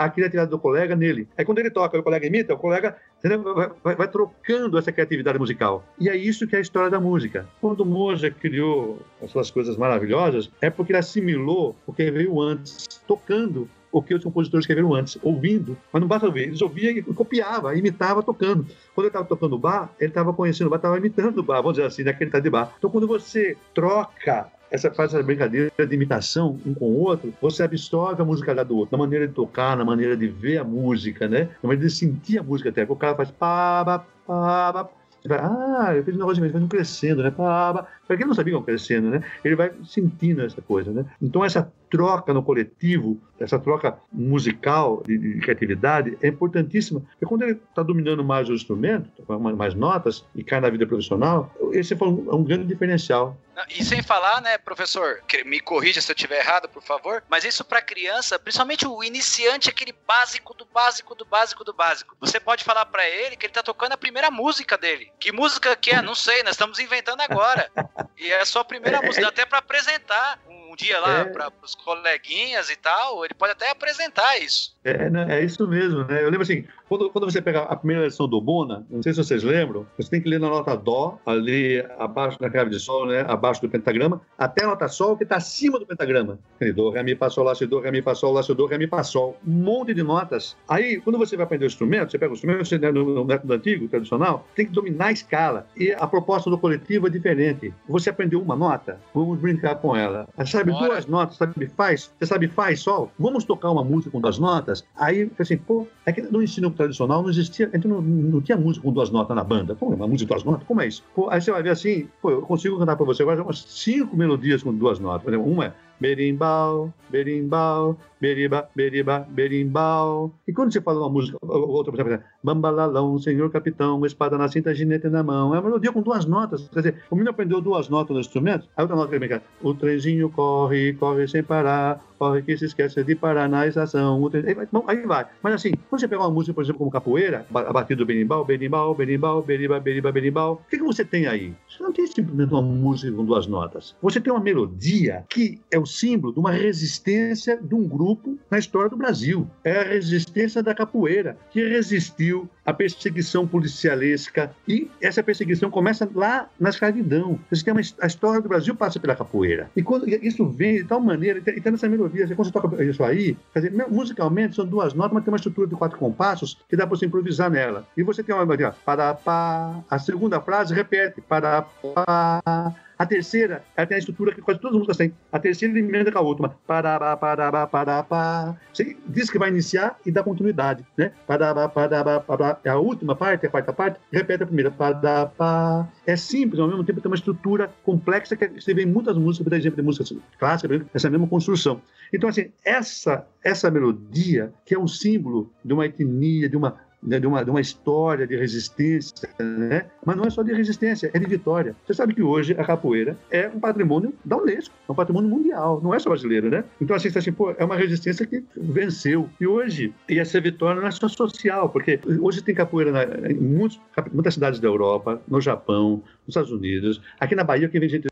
Speaker 4: a criatividade do colega nele. Aí quando ele toca o colega imita, o colega vai, vai, vai, trocando essa criatividade musical. E é isso que é a história da música. Quando Mozart criou as suas coisas maravilhosas, é porque ele assimilou o que veio antes, tocando o que os compositores escreveram antes, ouvindo, mas não basta ouvir, eles ouviam e copiavam, imitava tocando. Quando ele estava tocando bar, ele estava conhecendo o bar, estava imitando o bar, vamos dizer assim, naquele tá de bar. Então, quando você troca essa faz essa brincadeira de imitação um com o outro, você absorve a musicalidade do outro, na maneira de tocar, na maneira de ver a música, né? Na maneira de sentir a música até. O cara faz pá, pá, pá, pá, ah, eu fiz um negócio de vai crescendo, né? Para quem não sabia que crescendo, né? Ele vai sentindo essa coisa, né? Então essa troca no coletivo, essa troca musical de, de criatividade é importantíssima. Porque quando ele está dominando mais o instrumento, mais notas e cai na vida profissional, esse é um, é um grande diferencial.
Speaker 5: E sem falar, né, professor, me corrija se eu estiver errado, por favor, mas isso para criança, principalmente o iniciante, aquele básico do básico do básico do básico. Você pode falar para ele que ele tá tocando a primeira música dele. Que música que é? Não sei, nós estamos inventando agora. E é a sua primeira música, até para apresentar um dia lá
Speaker 4: É.
Speaker 5: para os coleguinhas e tal, ele pode até apresentar isso.
Speaker 4: É, né, é isso mesmo, né? Eu lembro assim, quando, quando você pega a primeira lição do Bona, não sei se vocês lembram, você tem que ler na nota Dó, ali abaixo da clave de Sol, né? Abaixo do pentagrama, até a nota Sol que está acima do pentagrama. Dó, Ré, Mi, Fá, Sol, Lá, Si, Dó, Ré, Mi, Fá, Sol, Lá, Si, Dó, Ré, Mi, Fá, Sol. Um monte de notas. Aí, quando você vai aprender o instrumento, você pega o instrumento, você, né, no, no método antigo, tradicional, tem que dominar a escala. E a proposta do coletivo é diferente. Você aprendeu uma nota, vamos brincar com ela. Sabe
Speaker 5: Bora.
Speaker 4: duas notas, sabe faz? Você sabe faz, sol? Vamos tocar uma música com duas notas? Aí, assim, pô, é que no ensino tradicional não existia, então não, não tinha música com duas notas na banda. Pô, uma música com duas notas? Como é isso? Pô, aí você vai ver assim, pô, eu consigo cantar pra você agora umas cinco melodias com duas notas. Por exemplo, uma é berimbau, berimbau, beriba, beriba, berimbau. E quando você fala uma música, outra, exemplo, bambalalão, senhor capitão, espada na cinta, ginete na mão. É uma melodia com duas notas. Quer dizer, o menino aprendeu duas notas no instrumento, a outra nota que cá, o trenzinho corre, corre sem parar, corre que se esquece de parar na estação. O trem- Aí vai, bom, aí vai. Mas assim, quando você pegar uma música, por exemplo, como capoeira, a batida do berimbau, berimbau, berimbau, beriba, beriba, berimbau, o que, que você tem aí? Você não tem simplesmente uma música com duas notas. Você tem uma melodia que é o símbolo de uma resistência de um grupo na história do Brasil. É a resistência da capoeira, que resistiu à perseguição policialesca. E essa perseguição começa lá na escravidão. Você tem uma, a história do Brasil passa pela capoeira. E quando e isso vem de tal maneira, e tem, e tem essa melodia, quando você toca isso aí, dizer, musicalmente são duas notas, mas tem uma estrutura de quatro compassos que dá para você improvisar nela. E você tem uma melodia, para pá, a segunda frase repete, para pá. A terceira, ela tem a estrutura que quase todas as músicas têm. A terceira emenda com a última. Parabá, parabá, parabá. Você diz que vai iniciar e dá continuidade, né? Parabá, parabá, parabá. É a última parte, a quarta parte, repete a primeira. Parabá. É simples, ao mesmo tempo tem uma estrutura complexa que você vê em muitas músicas, por exemplo, de músicas clássicas, por exemplo, essa mesma construção. Então, assim, essa, essa melodia, que é um símbolo de uma etnia, de uma né, de, uma, de uma história de resistência, né? mas não é só de resistência, é de vitória. Você sabe que hoje a capoeira é um patrimônio da Unesco, é um patrimônio mundial, não é só brasileiro, né? Então, assim, assim pô, é uma resistência que venceu. E hoje, e essa vitória não é só social, porque hoje tem capoeira na, em muitos, muitas cidades da Europa, no Japão, nos Estados Unidos, aqui na Bahia, que vem gente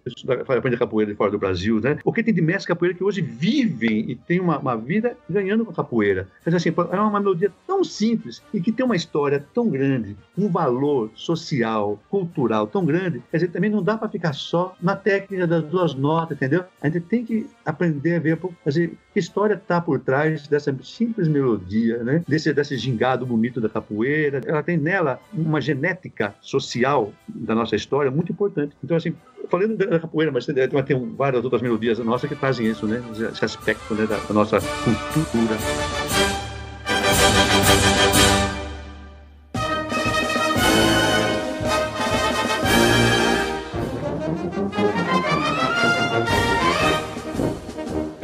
Speaker 4: aprender capoeira de fora do Brasil, né? O que tem de mestre capoeira que hoje vivem e tem uma, uma vida ganhando com capoeira. Mas, assim, é uma melodia tão simples e que tem uma história tão grande, um valor social, cultural tão grande, quer dizer, também não dá para ficar só na técnica das duas notas, entendeu? A gente tem que aprender a ver, dizer, que história está por trás dessa simples melodia, né? Desse, desse gingado bonito da capoeira. Ela tem nela uma genética social da nossa história muito importante. Então, assim, falando da capoeira, mas tem, várias outras melodias nossas que trazem isso, né? Esse aspecto né, da nossa cultura.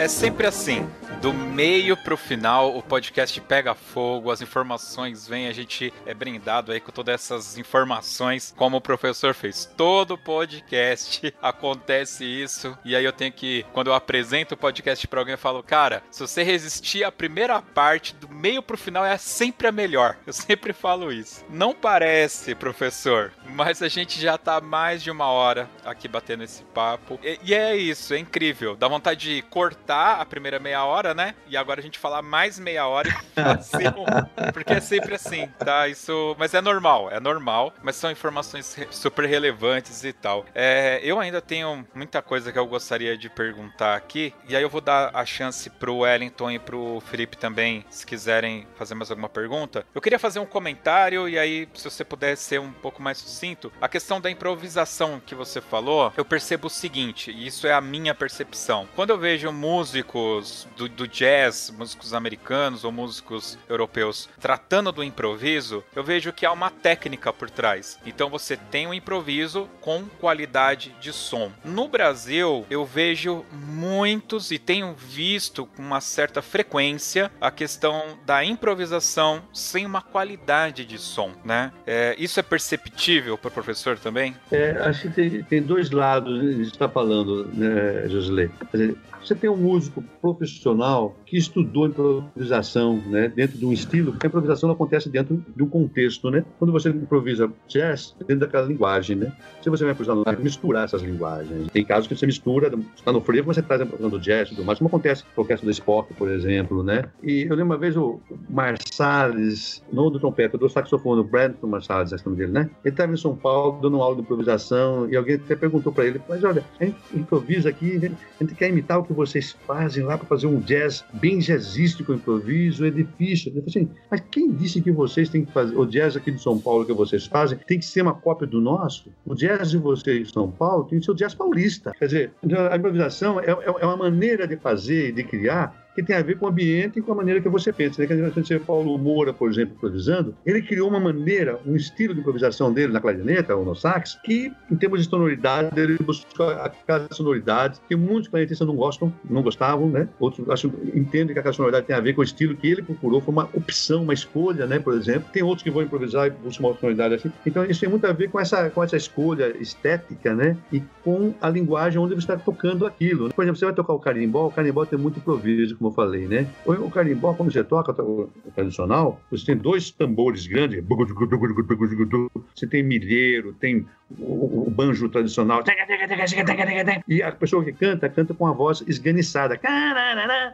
Speaker 1: É sempre assim. Do meio pro final, o podcast pega fogo, as informações vêm, a gente é brindado aí com todas essas informações, como o professor fez. Todo podcast acontece isso, e aí eu tenho que, quando eu apresento o podcast pra alguém, eu falo, cara, se você resistir à primeira parte, do meio pro final é sempre a melhor. Eu sempre falo isso. Não parece, professor, mas a gente já tá mais de uma hora aqui batendo esse papo. E, e é isso, é incrível. Dá vontade de cortar a primeira meia hora, né? E agora a gente falar mais meia hora e fazer um... Porque é sempre assim, tá? Isso... Mas é normal, é normal. Mas são informações super relevantes e tal. É, eu ainda tenho muita coisa que eu gostaria de perguntar aqui. E aí eu vou dar a chance pro Wellington e pro Felipe também, se quiserem fazer mais alguma pergunta. Eu queria fazer um comentário e aí, se você puder ser um pouco mais sucinto, a questão da improvisação que você falou, eu percebo o seguinte, e isso é a minha percepção. Quando eu vejo músicos do, do jazz, músicos americanos ou músicos europeus tratando do improviso, eu vejo que há uma técnica por trás. Então você tem um improviso com qualidade de som. No Brasil, eu vejo muitos e tenho visto com uma certa frequência a questão da improvisação sem uma qualidade de som, né? É, isso é perceptível para o professor também?
Speaker 4: É, acho que tem, tem dois lados, né, a gente está falando, né, Josilei? Você tem um músico profissional que estudou improvisação, né, dentro de um estilo, a improvisação acontece dentro de um contexto, né? Quando você improvisa jazz, dentro daquela linguagem, né? Se você vai improvisar, misturar essas linguagens. Tem casos que você mistura, está no frevo, você traz a improvisação do jazz tudo mais, como acontece com a orquestra do Spock, por exemplo, né? E eu lembro uma vez o Marsalis, não do trompete, do saxofone, o Brandon Marsalis, é o nome dele, né? Ele estava em São Paulo dando uma aula de improvisação e alguém até perguntou para ele, mas olha, a gente improvisa aqui, a gente quer imitar o que vocês fazem lá para fazer um jazz bem jazzístico, improviso, é difícil. Ele falou assim, mas quem disse que vocês têm que fazer, o jazz aqui de São Paulo que vocês fazem, tem que ser uma cópia do nosso? O jazz de vocês em São Paulo tem que ser o jazz paulista. Quer dizer, a improvisação é, é, é uma maneira de fazer, de criar, que tem a ver com o ambiente e com a maneira que você pensa. Né? Quando você Paulo Moura, por exemplo, improvisando, ele criou uma maneira, um estilo de improvisação dele na clarineta ou no sax, que, em termos de sonoridade, ele buscou aquela sonoridade que muitos clarinetistas não gostam, não gostavam, né? Outros acham, entendem que aquela sonoridade tem a ver com o estilo que ele procurou, foi uma opção, uma escolha, né? Por exemplo. Tem outros que vão improvisar e buscam uma sonoridade assim. Então, isso tem muito a ver com essa, com essa escolha estética, né? E com a linguagem onde você está tocando aquilo. Por exemplo, você vai tocar o carimbó, o carimbó tem muito improviso, como eu falei, né? O carimbó, como você toca tradicional, você tem dois tambores grandes, você tem milheiro, tem o, banjo tradicional, e a pessoa que canta, canta com a voz esganiçada,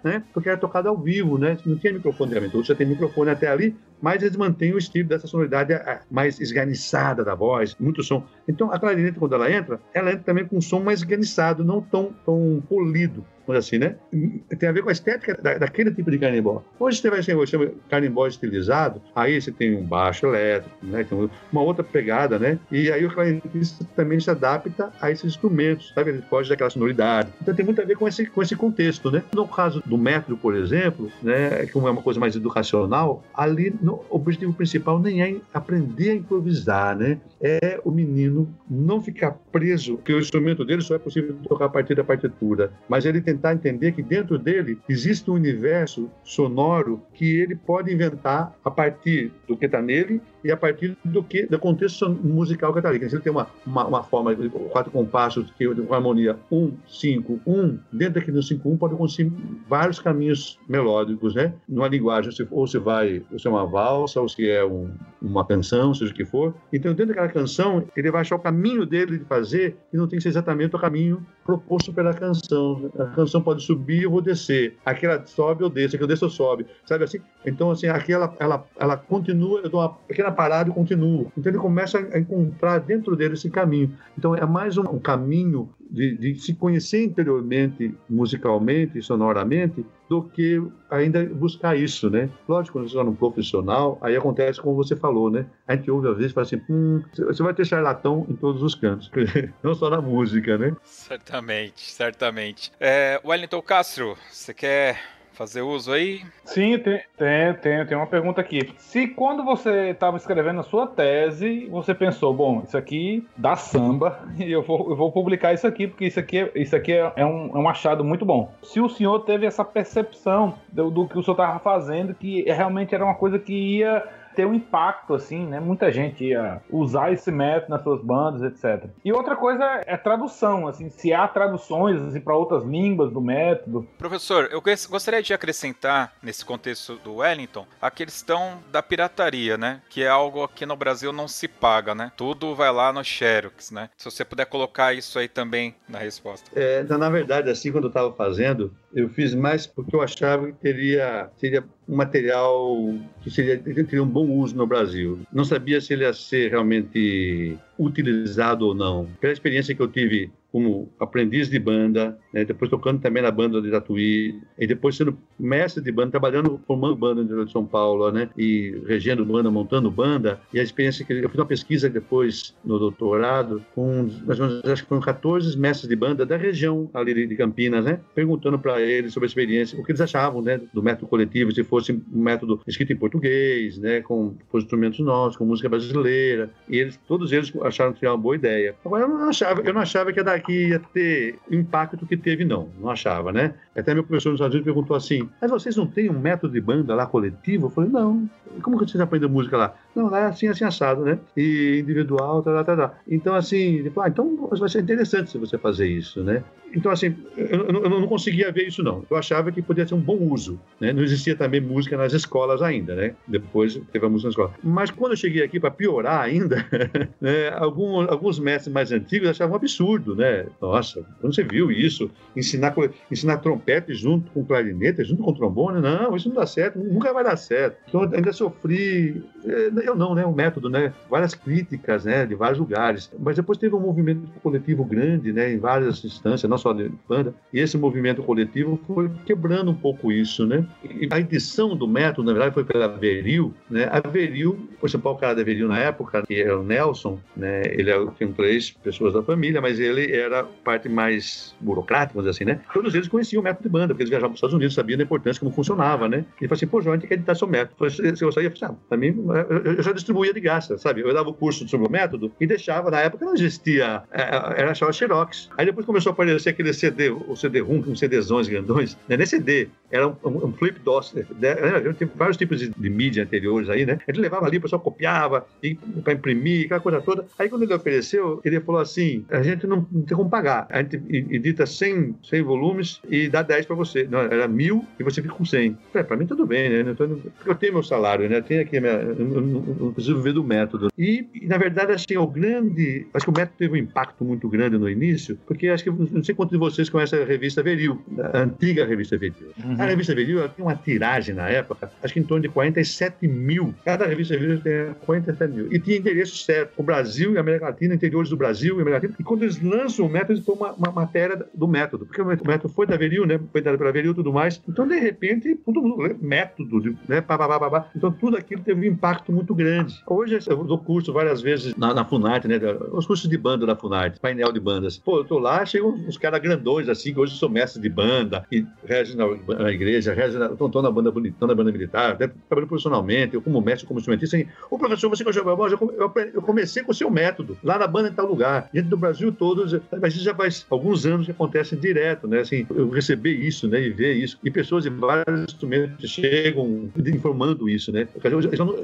Speaker 4: né? Porque era tocado ao vivo, né? Não tinha microfone de você tem microfone até ali, mas eles mantêm o estilo dessa sonoridade mais esganiçada da voz, muito som. Então, a clarinete, quando ela entra, ela entra também com um som mais esganiçado, não tão, tão polido assim, né? Tem a ver com a estética da, daquele tipo de carimbó. Hoje você vai você carimbó estilizado, aí você tem um baixo elétrico, né? Tem uma outra pegada, né? E aí o clarinetista também se adapta a esses instrumentos, sabe? Ele foge daquela sonoridade. Então tem muito a ver com esse, com esse contexto, né? No caso do método, por exemplo, né? Como é uma coisa mais educacional, ali no, o objetivo principal nem é aprender a improvisar, né? É o menino não ficar preso, que o instrumento dele só é possível tocar a partir da partitura, mas ele tentar entender que dentro dele existe um universo sonoro que ele pode inventar a partir do que está nele e a partir do que do contexto musical ali. Se ele tem uma, uma, uma, forma de quatro compassos que com harmonia 1, 5, 1, dentro daquele 5, 1 pode conseguir vários caminhos melódicos, né? Numa linguagem, ou se vai, ou se é uma valsa, ou se é um, uma canção, seja o que for. Então, dentro daquela canção, ele vai achar o caminho dele de fazer e não tem que ser exatamente o caminho proposto pela canção. A canção pode subir, eu vou descer. Aquela sobe, eu desço. Aquela desço, eu sobe. Sabe assim? Então, assim, aquela, ela, ela continua, eu dou uma pequena parada e continuo. Então, ele começa a encontrar dentro dele esse caminho. Então, é mais um, um caminho de, de, se conhecer interiormente, musicalmente, sonoramente, do que ainda buscar isso, né? Lógico, quando você está num profissional, aí acontece como você falou, né? A gente ouve às vezes e fala assim, hum, você vai ter charlatão em todos os cantos, não só na música, né?
Speaker 1: Certamente, certamente. É, Wellington Castro, você quer fazer uso aí?
Speaker 3: Sim, tem, tem, tem, tem uma pergunta aqui. Se quando você estava escrevendo a sua tese, você pensou, bom, isso aqui dá samba e eu vou, eu vou publicar isso aqui, porque isso aqui, isso aqui é, é, um, é um achado muito bom. Se o senhor teve essa percepção do, do que o senhor estava fazendo, que realmente era uma coisa que ia ter um impacto, assim, né? Muita gente ia usar esse método nas suas bandas, etc. E outra coisa é tradução, assim, se há traduções assim, para outras línguas do método.
Speaker 1: Professor, eu gostaria de acrescentar nesse contexto do Wellington a questão da pirataria, né? Que é algo aqui no Brasil não se paga, né? Tudo vai lá no Xerox, né? Se você puder colocar isso aí também na resposta.
Speaker 4: É, na verdade, assim, quando eu estava fazendo, eu fiz mais porque eu achava que teria, teria um material que seria, teria um bom uso no Brasil. Não sabia se ele ia ser realmente utilizado ou não. Pela experiência que eu tive como aprendiz de banda, né, depois tocando também na banda de Tatuí, e depois sendo mestre de banda, trabalhando, formando banda no de São Paulo, né, e regendo banda, montando banda, e a experiência que eu fiz uma pesquisa depois no doutorado com, mais ou menos, acho que foram 14 mestres de banda da região ali de Campinas, né, perguntando para eles sobre a experiência, o que eles achavam, né, do método coletivo, se fosse um método escrito em português, né, com, com instrumentos nossos, com música brasileira, e eles, todos eles acharam que era uma boa ideia. Agora, eu não achava, eu não achava que, que ia ter impacto que teve, não. Não achava, né? Até meu professor nos Estados Unidos perguntou assim, mas vocês não têm um método de banda lá coletivo? Eu falei, não. Como que vocês aprendem música lá? Não, lá é assim, assim, assado, né? E individual, tá, tá, tá. Então, assim, ele falou, ah, então vai ser interessante se você fazer isso, né? Então, assim, eu, eu, não conseguia ver isso, não. Eu achava que podia ser um bom uso. Né? Não existia também música nas escolas ainda, né? Depois teve a música na escola. Mas quando eu cheguei aqui, para piorar ainda, né, alguns, alguns mestres mais antigos achavam um absurdo, né? Nossa, quando você viu isso? Ensinar, ensinar trompete junto com clarinete, junto com trombone? Não, isso não dá certo, nunca vai dar certo. Então, ainda sofri, eh, eu não, né? O método, né? Várias críticas, né? De vários lugares. Mas depois teve um movimento coletivo grande, né? Em várias instâncias, não só de banda. E esse movimento coletivo foi quebrando um pouco isso, né? E a edição do método, na verdade, foi pela Veril, né? A Veril, o principal cara da Veril na época, que era o Nelson, né? Ele é tinha três pessoas da família, mas ele era parte mais burocrática, vamos dizer assim, né? Todos eles conheciam o método de banda, porque eles viajavam para os Estados Unidos, sabiam da importância como funcionava, né? Ele falou assim, pô, João, a gente quer editar seu método. Falei, se eu saía, eu falei, ah, também, eu já distribuía de graça, sabe? Eu dava o curso sobre o método e deixava, na época não existia, é, era só Xerox. Aí depois começou a aparecer aquele CD, o CD-ROM, com CDzões grandões, né? Nesse CD, era um, um, flip DOS, né? tem vários tipos de, de, mídia anteriores aí, né? Gente levava ali, o pessoal copiava para imprimir, aquela coisa toda. Aí quando ele ofereceu, ele falou assim, a gente não, não tem como pagar. A gente edita 100, 100 volumes e dá 10 para você. Não, era mil e você fica com 100. Para mim tudo bem, né? Então, eu tenho meu salário, né? Eu tenho aqui a minha... Eu não preciso viver do método. E, e, na verdade, assim, o grande... Acho que o método teve um impacto muito grande no início, porque acho que não sei quantos de vocês conhecem a revista Veril, a antiga revista Veril. Uhum. A revista Veril tinha uma tiragem na época, acho que em torno de 47 mil. Cada revista Veril tem 47 mil. E tinha endereço certo. O Brasil e a América Latina, interiores do Brasil e América Latina. E quando eles lançam o método, eles põem uma, uma matéria do método. Porque o método foi da Veril, né? Foi dado pela Veril e tudo mais. Então, de repente, todo mundo lê método, né? Pá, pá, pá, Então, tudo aquilo teve um impacto muito grande. Hoje, eu dou curso várias vezes na, na Funarte, né? Os cursos de banda da Funarte, painel de bandas. Pô, eu tô lá, chegam uns caras grandões, assim, que hoje sou mestre de banda, e regem na, na igreja, regem na, banda bonitão, na banda militar, trabalho profissionalmente, eu como mestre, como instrumentista. Assim, o professor, você que eu, eu, eu comecei com o seu método, lá na banda em tal lugar, dentro do Brasil todo, mas isso já faz alguns anos que acontece direto, né? Assim, eu receber isso, né, e ver isso, e pessoas de vários instrumentos chegam informando isso, né?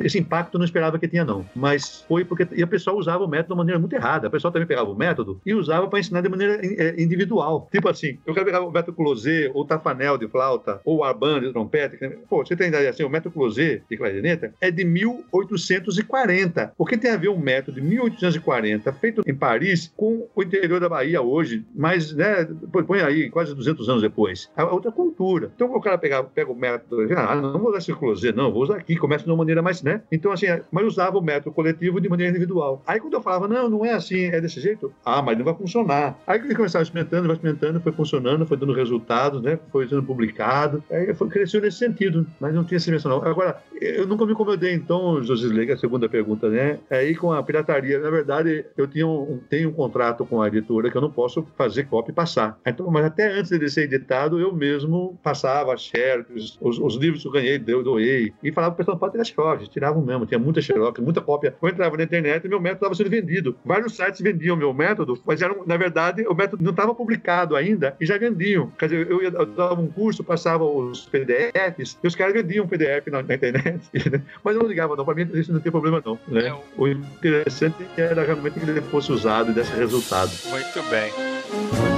Speaker 4: Esse impacto eu não esperava que tinha, não. Mas foi porque e a pessoa usava o método de maneira muito errada. A pessoa também pegava o método e usava para ensinar de maneira é, individual. Tipo assim, eu quero pegar o método closé, ou tafanel de flauta, ou arban de trompete. Pô, você tem ideia assim, o método closé de clarineta é de 1840. O que tem a ver um método de 1840 feito em Paris com o interior da Bahia hoje, mas, né, põe aí quase 200 anos depois. É outra cultura. Então o cara pega, pega o método, ah, não vou usar esse closé, não, vou usar aqui, começa de uma maneira mais, né? Então, assim, mas usava o método coletivo de maneira individual. Aí quando eu falava, não, não é assim, é desse jeito, ah, mas não vai funcionar. Aí ele começava experimentando, vai experimentando, foi funcionando, foi dando resultados, né? Foi sendo publicado. Aí foi, cresceu nesse sentido, mas não tinha essa menção, não. Agora, eu nunca me incomodei, então, Josisley, a segunda pergunta, né? Aí com a pirataria, na verdade, eu tinha um, tenho um contrato com a editora que eu não posso fazer cópia e passar. Então, mas até antes de ser editado, eu mesmo passava share, os, os livros que eu ganhei, eu doei, e falava para o pessoal, pode tirar xerox, tiravam mesmo, tinha muita xerox, muita cópia. Eu entrava na internet e meu método estava sendo vendido. Vários sites vendiam meu método, mas eram, na verdade, o método não estava publicado ainda e já vendiam. Quer dizer, eu, ia, eu dava um curso, passava os PDFs e os caras vendiam PDF na, na internet. mas eu não ligava, não. Para mim, isso não tem problema, não. Né? É o interessante era realmente que ele fosse usado e desse resultado.
Speaker 1: Muito bem.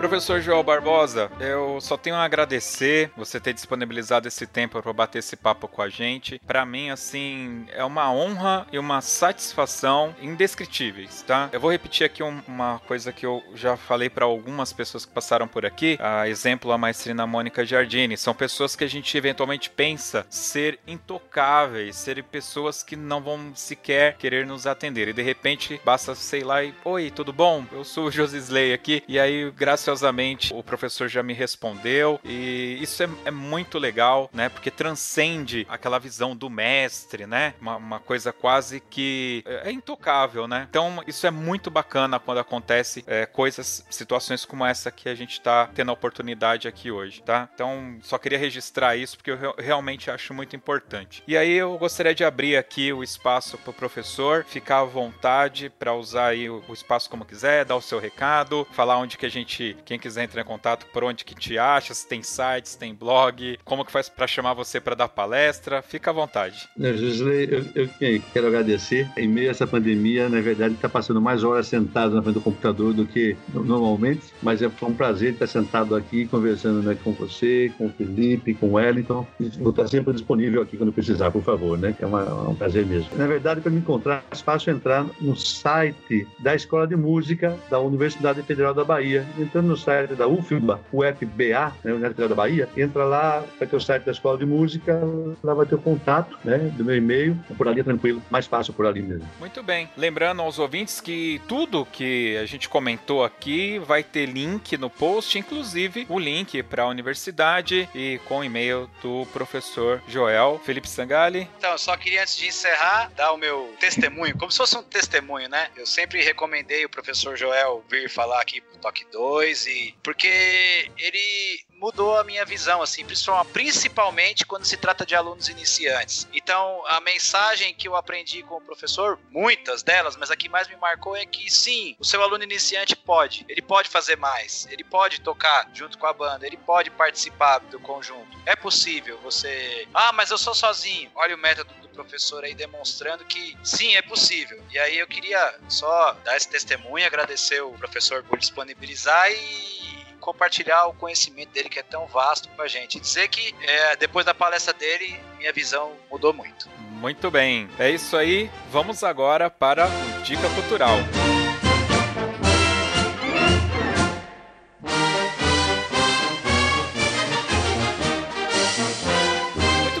Speaker 1: Professor João Barbosa, eu só tenho a agradecer você ter disponibilizado esse tempo para bater esse papo com a gente. Para mim, assim, é uma honra e uma satisfação indescritíveis, tá? Eu vou repetir aqui um, uma coisa que eu já falei para algumas pessoas que passaram por aqui. A exemplo, a maestrina Mônica Giardini. São pessoas que a gente eventualmente pensa ser intocáveis, serem pessoas que não vão sequer querer nos atender. E de repente, basta, sei lá, e, oi, tudo bom? Eu sou o Josisley aqui. E aí, graças graciosamente o professor já me respondeu e isso é, é muito legal, né? Porque transcende aquela visão do mestre, né? Uma, uma, coisa quase que é, é intocável, né? Então isso é muito bacana quando acontece é, coisas, situações como essa que a gente está tendo a oportunidade aqui hoje, tá? Então só queria registrar isso porque eu realmente acho muito importante. E aí eu gostaria de abrir aqui o espaço para o professor ficar à vontade para usar aí o espaço como quiser, dar o seu recado, falar onde que a gente Quem quiser entrar em contato, por onde que te acha, se tem sites, tem blog, como que faz para chamar você para dar palestra, fica à vontade.
Speaker 4: Josley, eu, eu, quero agradecer. Em meio a essa pandemia, na verdade, está passando mais horas sentado na frente do computador do que normalmente, mas é um prazer estar sentado aqui conversando né, com você, com o Felipe, com o Wellington. Vou estar sempre disponível aqui quando precisar, por favor, né? É, uma, um prazer mesmo. Na verdade, para me encontrar, é fácil entrar no site da Escola de Música da Universidade Federal da Bahia. Entrando no site da UFBA, UFBA, né, Universidade Federal da Bahia, entra lá, vai ter o site da Escola de Música, lá vai ter o contato, né, do meu e-mail. Por ali é tranquilo, mais fácil por ali mesmo.
Speaker 1: Muito bem. Lembrando aos ouvintes que tudo que a gente comentou aqui vai ter link no post, inclusive o link para a universidade e com o e-mail do professor Joel Felipe Sangali.
Speaker 5: Então, eu só queria antes de encerrar dar o meu testemunho, como se fosse um testemunho, né? Eu sempre recomendei o professor Joel vir falar aqui pro Toque 2 e porque ele mudou a minha visão, assim, principalmente quando se trata de alunos iniciantes. Então, a mensagem que eu aprendi com o professor, muitas delas, mas a que mais me marcou é que sim, o seu aluno iniciante pode, ele pode fazer mais, ele pode tocar junto com a banda, ele pode participar do conjunto. É possível você. Ah, mas eu sou sozinho. Olha o método do professor aí demonstrando que sim, é possível. E aí eu queria só dar esse testemunho, agradecer o professor por disponibilizar e compartilhar o conhecimento dele que é tão vasto com a gente. Dizer que é, depois da palestra dele, minha visão mudou muito.
Speaker 1: Muito bem. É isso aí. Vamos agora para o Dica Cultural.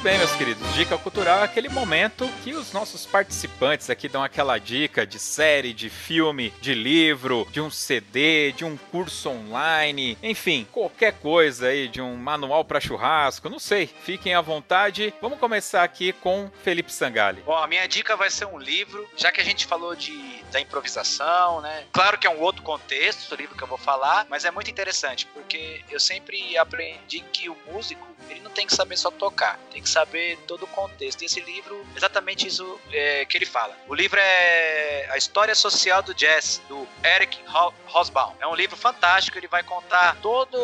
Speaker 1: Muito bem, meus queridos. Dica cultural é aquele momento que os nossos participantes aqui dão aquela dica de série, de filme, de livro, de um CD, de um curso online, enfim, qualquer coisa aí, de um manual para churrasco, não sei. Fiquem à vontade. Vamos começar aqui com Felipe Sangali.
Speaker 5: Bom, a minha dica vai ser um livro, já que a gente falou de da improvisação, né? Claro que é um outro contexto, o livro que eu vou falar, mas é muito interessante, porque eu sempre aprendi que o músico, ele não tem que saber só tocar, tem que saber todo o contexto. E esse livro, exatamente isso é, que ele fala. O livro é A História Social do Jazz, do Eric Hobsbawm. É um livro fantástico, ele vai contar todo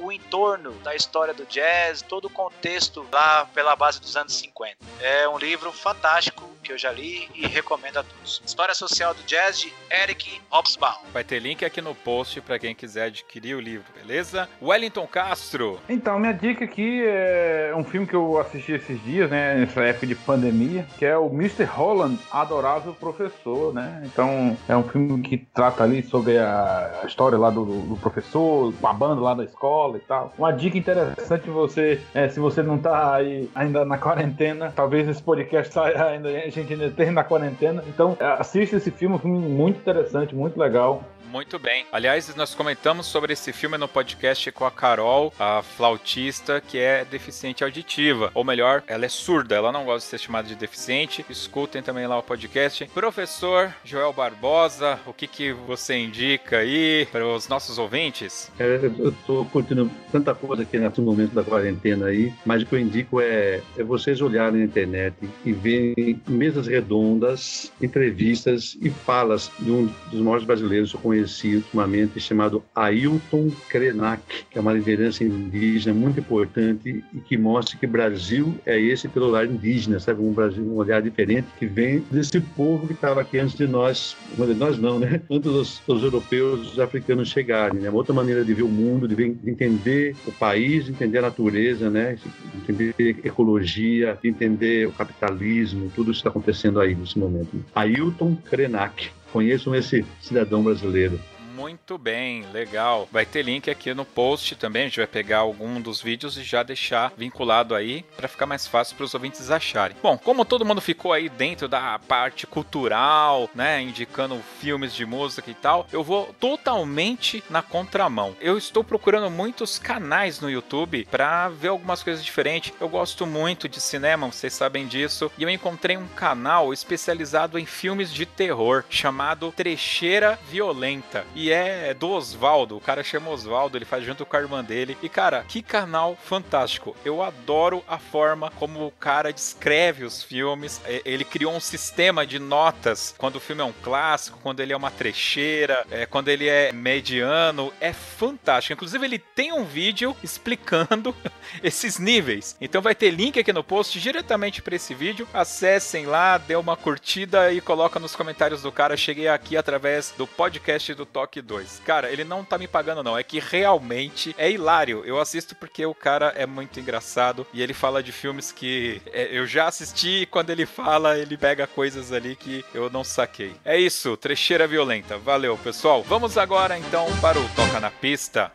Speaker 5: o entorno da história do jazz, todo o contexto lá pela base dos anos 50. É um livro fantástico que eu já li e recomendo a todos. História Social do Jazz de Eric Hobsbawm.
Speaker 1: Vai ter link aqui no post para quem quiser adquirir o livro, beleza? Wellington Castro.
Speaker 3: Então, minha dica aqui é um filme que eu assisti esses dias, né, nessa época de pandemia, que é o Mr. Holland, Adorável Professor, né? Então, é um filme que trata ali sobre a, história lá do, do professor, banda lá da escola e tal. Uma dica interessante você, é, se você não tá aí ainda na quarentena, talvez esse podcast saia ainda, a gente ainda esteja na quarentena. Então, assista esse filme, um filme muito interessante, muito legal.
Speaker 1: Muito bem. Aliás, nós comentamos sobre esse filme no podcast com a Carol, a flautista que é deficiente auditiva. Ou melhor, ela é surda, ela não gosta de ser chamada de deficiente. Escutem também lá o podcast. Professor Joel Barbosa, o que, que você indica aí para os nossos ouvintes?
Speaker 4: É, eu estou curtindo tanta coisa aqui nesse momento da quarentena aí, mas o que eu indico é, é vocês olharem na internet e verem mesas redondas, entrevistas e falas de um dos maiores brasileiros, eu conheço conheci ultimamente, chamado Ailton Krenak, que é uma liderança indígena muito importante e que mostra que Brasil é esse pelo lado indígena, sabe? Um Brasil, um olhar diferente que vem desse povo que estava aqui antes de nós, nós não, né? Antes dos, dos europeus, os africanos chegarem, né? Uma outra maneira de ver o mundo, de, ver, de entender o país, de entender a natureza, né? De entender ecologia, de entender o capitalismo, tudo isso está acontecendo aí nesse momento. Ailton Krenak. Conheçam esse cidadão brasileiro.
Speaker 1: Muito bem, legal. Vai ter link aqui no post também. A gente vai pegar algum dos vídeos e já deixar vinculado aí para ficar mais fácil para os ouvintes acharem. Bom, como todo mundo ficou aí dentro da parte cultural, né, indicando filmes de música e tal, eu vou totalmente na contramão. Eu estou procurando muitos canais no YouTube para ver algumas coisas diferentes. Eu gosto muito de cinema, vocês sabem disso, e eu encontrei um canal especializado em filmes de terror chamado Trecheira Violenta. E é do Oswaldo. O cara chama Oswaldo, ele faz junto com a irmã dele. E, cara, que canal fantástico. Eu adoro a forma como o cara descreve os filmes. Ele criou um sistema de notas quando o filme é um clássico, quando ele é uma trecheira, é, quando ele é mediano. É fantástico. Inclusive, ele tem um vídeo explicando esses níveis. Então vai ter link aqui no post diretamente para esse vídeo. Acessem lá, dê uma curtida e coloca nos comentários do cara. Cheguei aqui através do podcast do Toque 2. Cara, ele não tá me pagando não, é que realmente é hilário. Eu assisto porque o cara é muito engraçado e ele fala de filmes que é, eu já assisti e quando ele fala, ele pega coisas ali que eu não saquei. É isso, trecheira violenta. Valeu, pessoal. Vamos agora então para o Toca na Pista.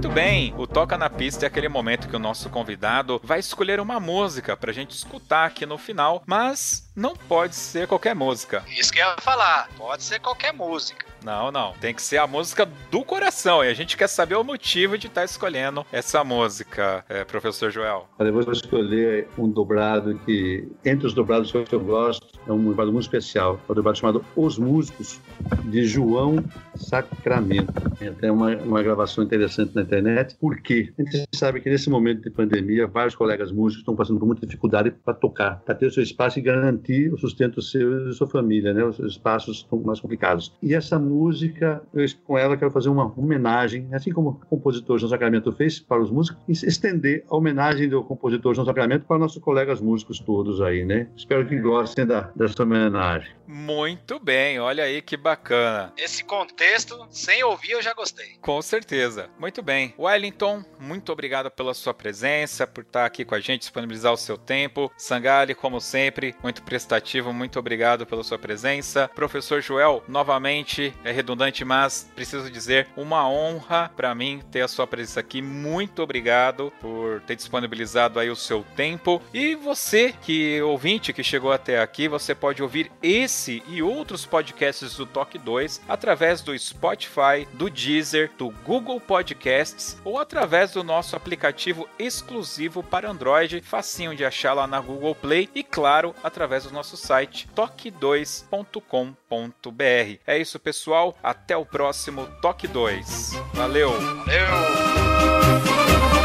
Speaker 1: Muito bem, o Toca na Pista é aquele momento que o nosso convidado vai escolher uma música pra gente escutar aqui no final, mas não pode ser qualquer música.
Speaker 5: Isso que eu ia falar, pode ser qualquer música.
Speaker 1: Não, não. Tem que ser a música do coração. E a gente quer saber o motivo de estar tá escolhendo essa música, é, professor Joel.
Speaker 4: Eu vou escolher um dobrado que, entre os dobrados que eu gosto, é um dobrado muito especial. É um dobrado chamado Os Músicos, de João Sacramento. Tem uma, uma gravação interessante na internet. Por quê? A gente sabe que nesse momento de pandemia, vários colegas músicos estão passando por muita dificuldade para tocar, para ter o seu espaço e garantir o sustento seu e da sua família, né? Os espaços estão mais complicados. E essa música, eu, com ela quero fazer uma homenagem, assim como o compositor João Sacramento fez para os músicos, e estender a homenagem do compositor João Sacramento para nossos colegas músicos todos aí, né? Espero que gostem da, dessa homenagem.
Speaker 1: Muito bem, olha aí que bacana.
Speaker 5: Esse contexto, sem ouvir, eu já gostei.
Speaker 1: Com certeza. Muito bem. Wellington, muito obrigado pela sua presença, por estar aqui com a gente, disponibilizar o seu tempo. Sangali, como sempre, muito prestativo, muito obrigado pela sua presença. Professor Joel, novamente, é redundante, mas preciso dizer, uma honra para mim ter a sua presença aqui. Muito obrigado por ter disponibilizado aí o seu tempo. E você que ouvinte que chegou até aqui, você pode ouvir esse e outros podcasts do Toque 2 através do Spotify, do Deezer, do Google Podcasts ou através do nosso aplicativo exclusivo para Android, facinho de achar lá na Google Play e claro, através do nosso site toque2.com.br. É isso, pessoal pessoal. Até o próximo Toque 2. Valeu!
Speaker 5: Valeu!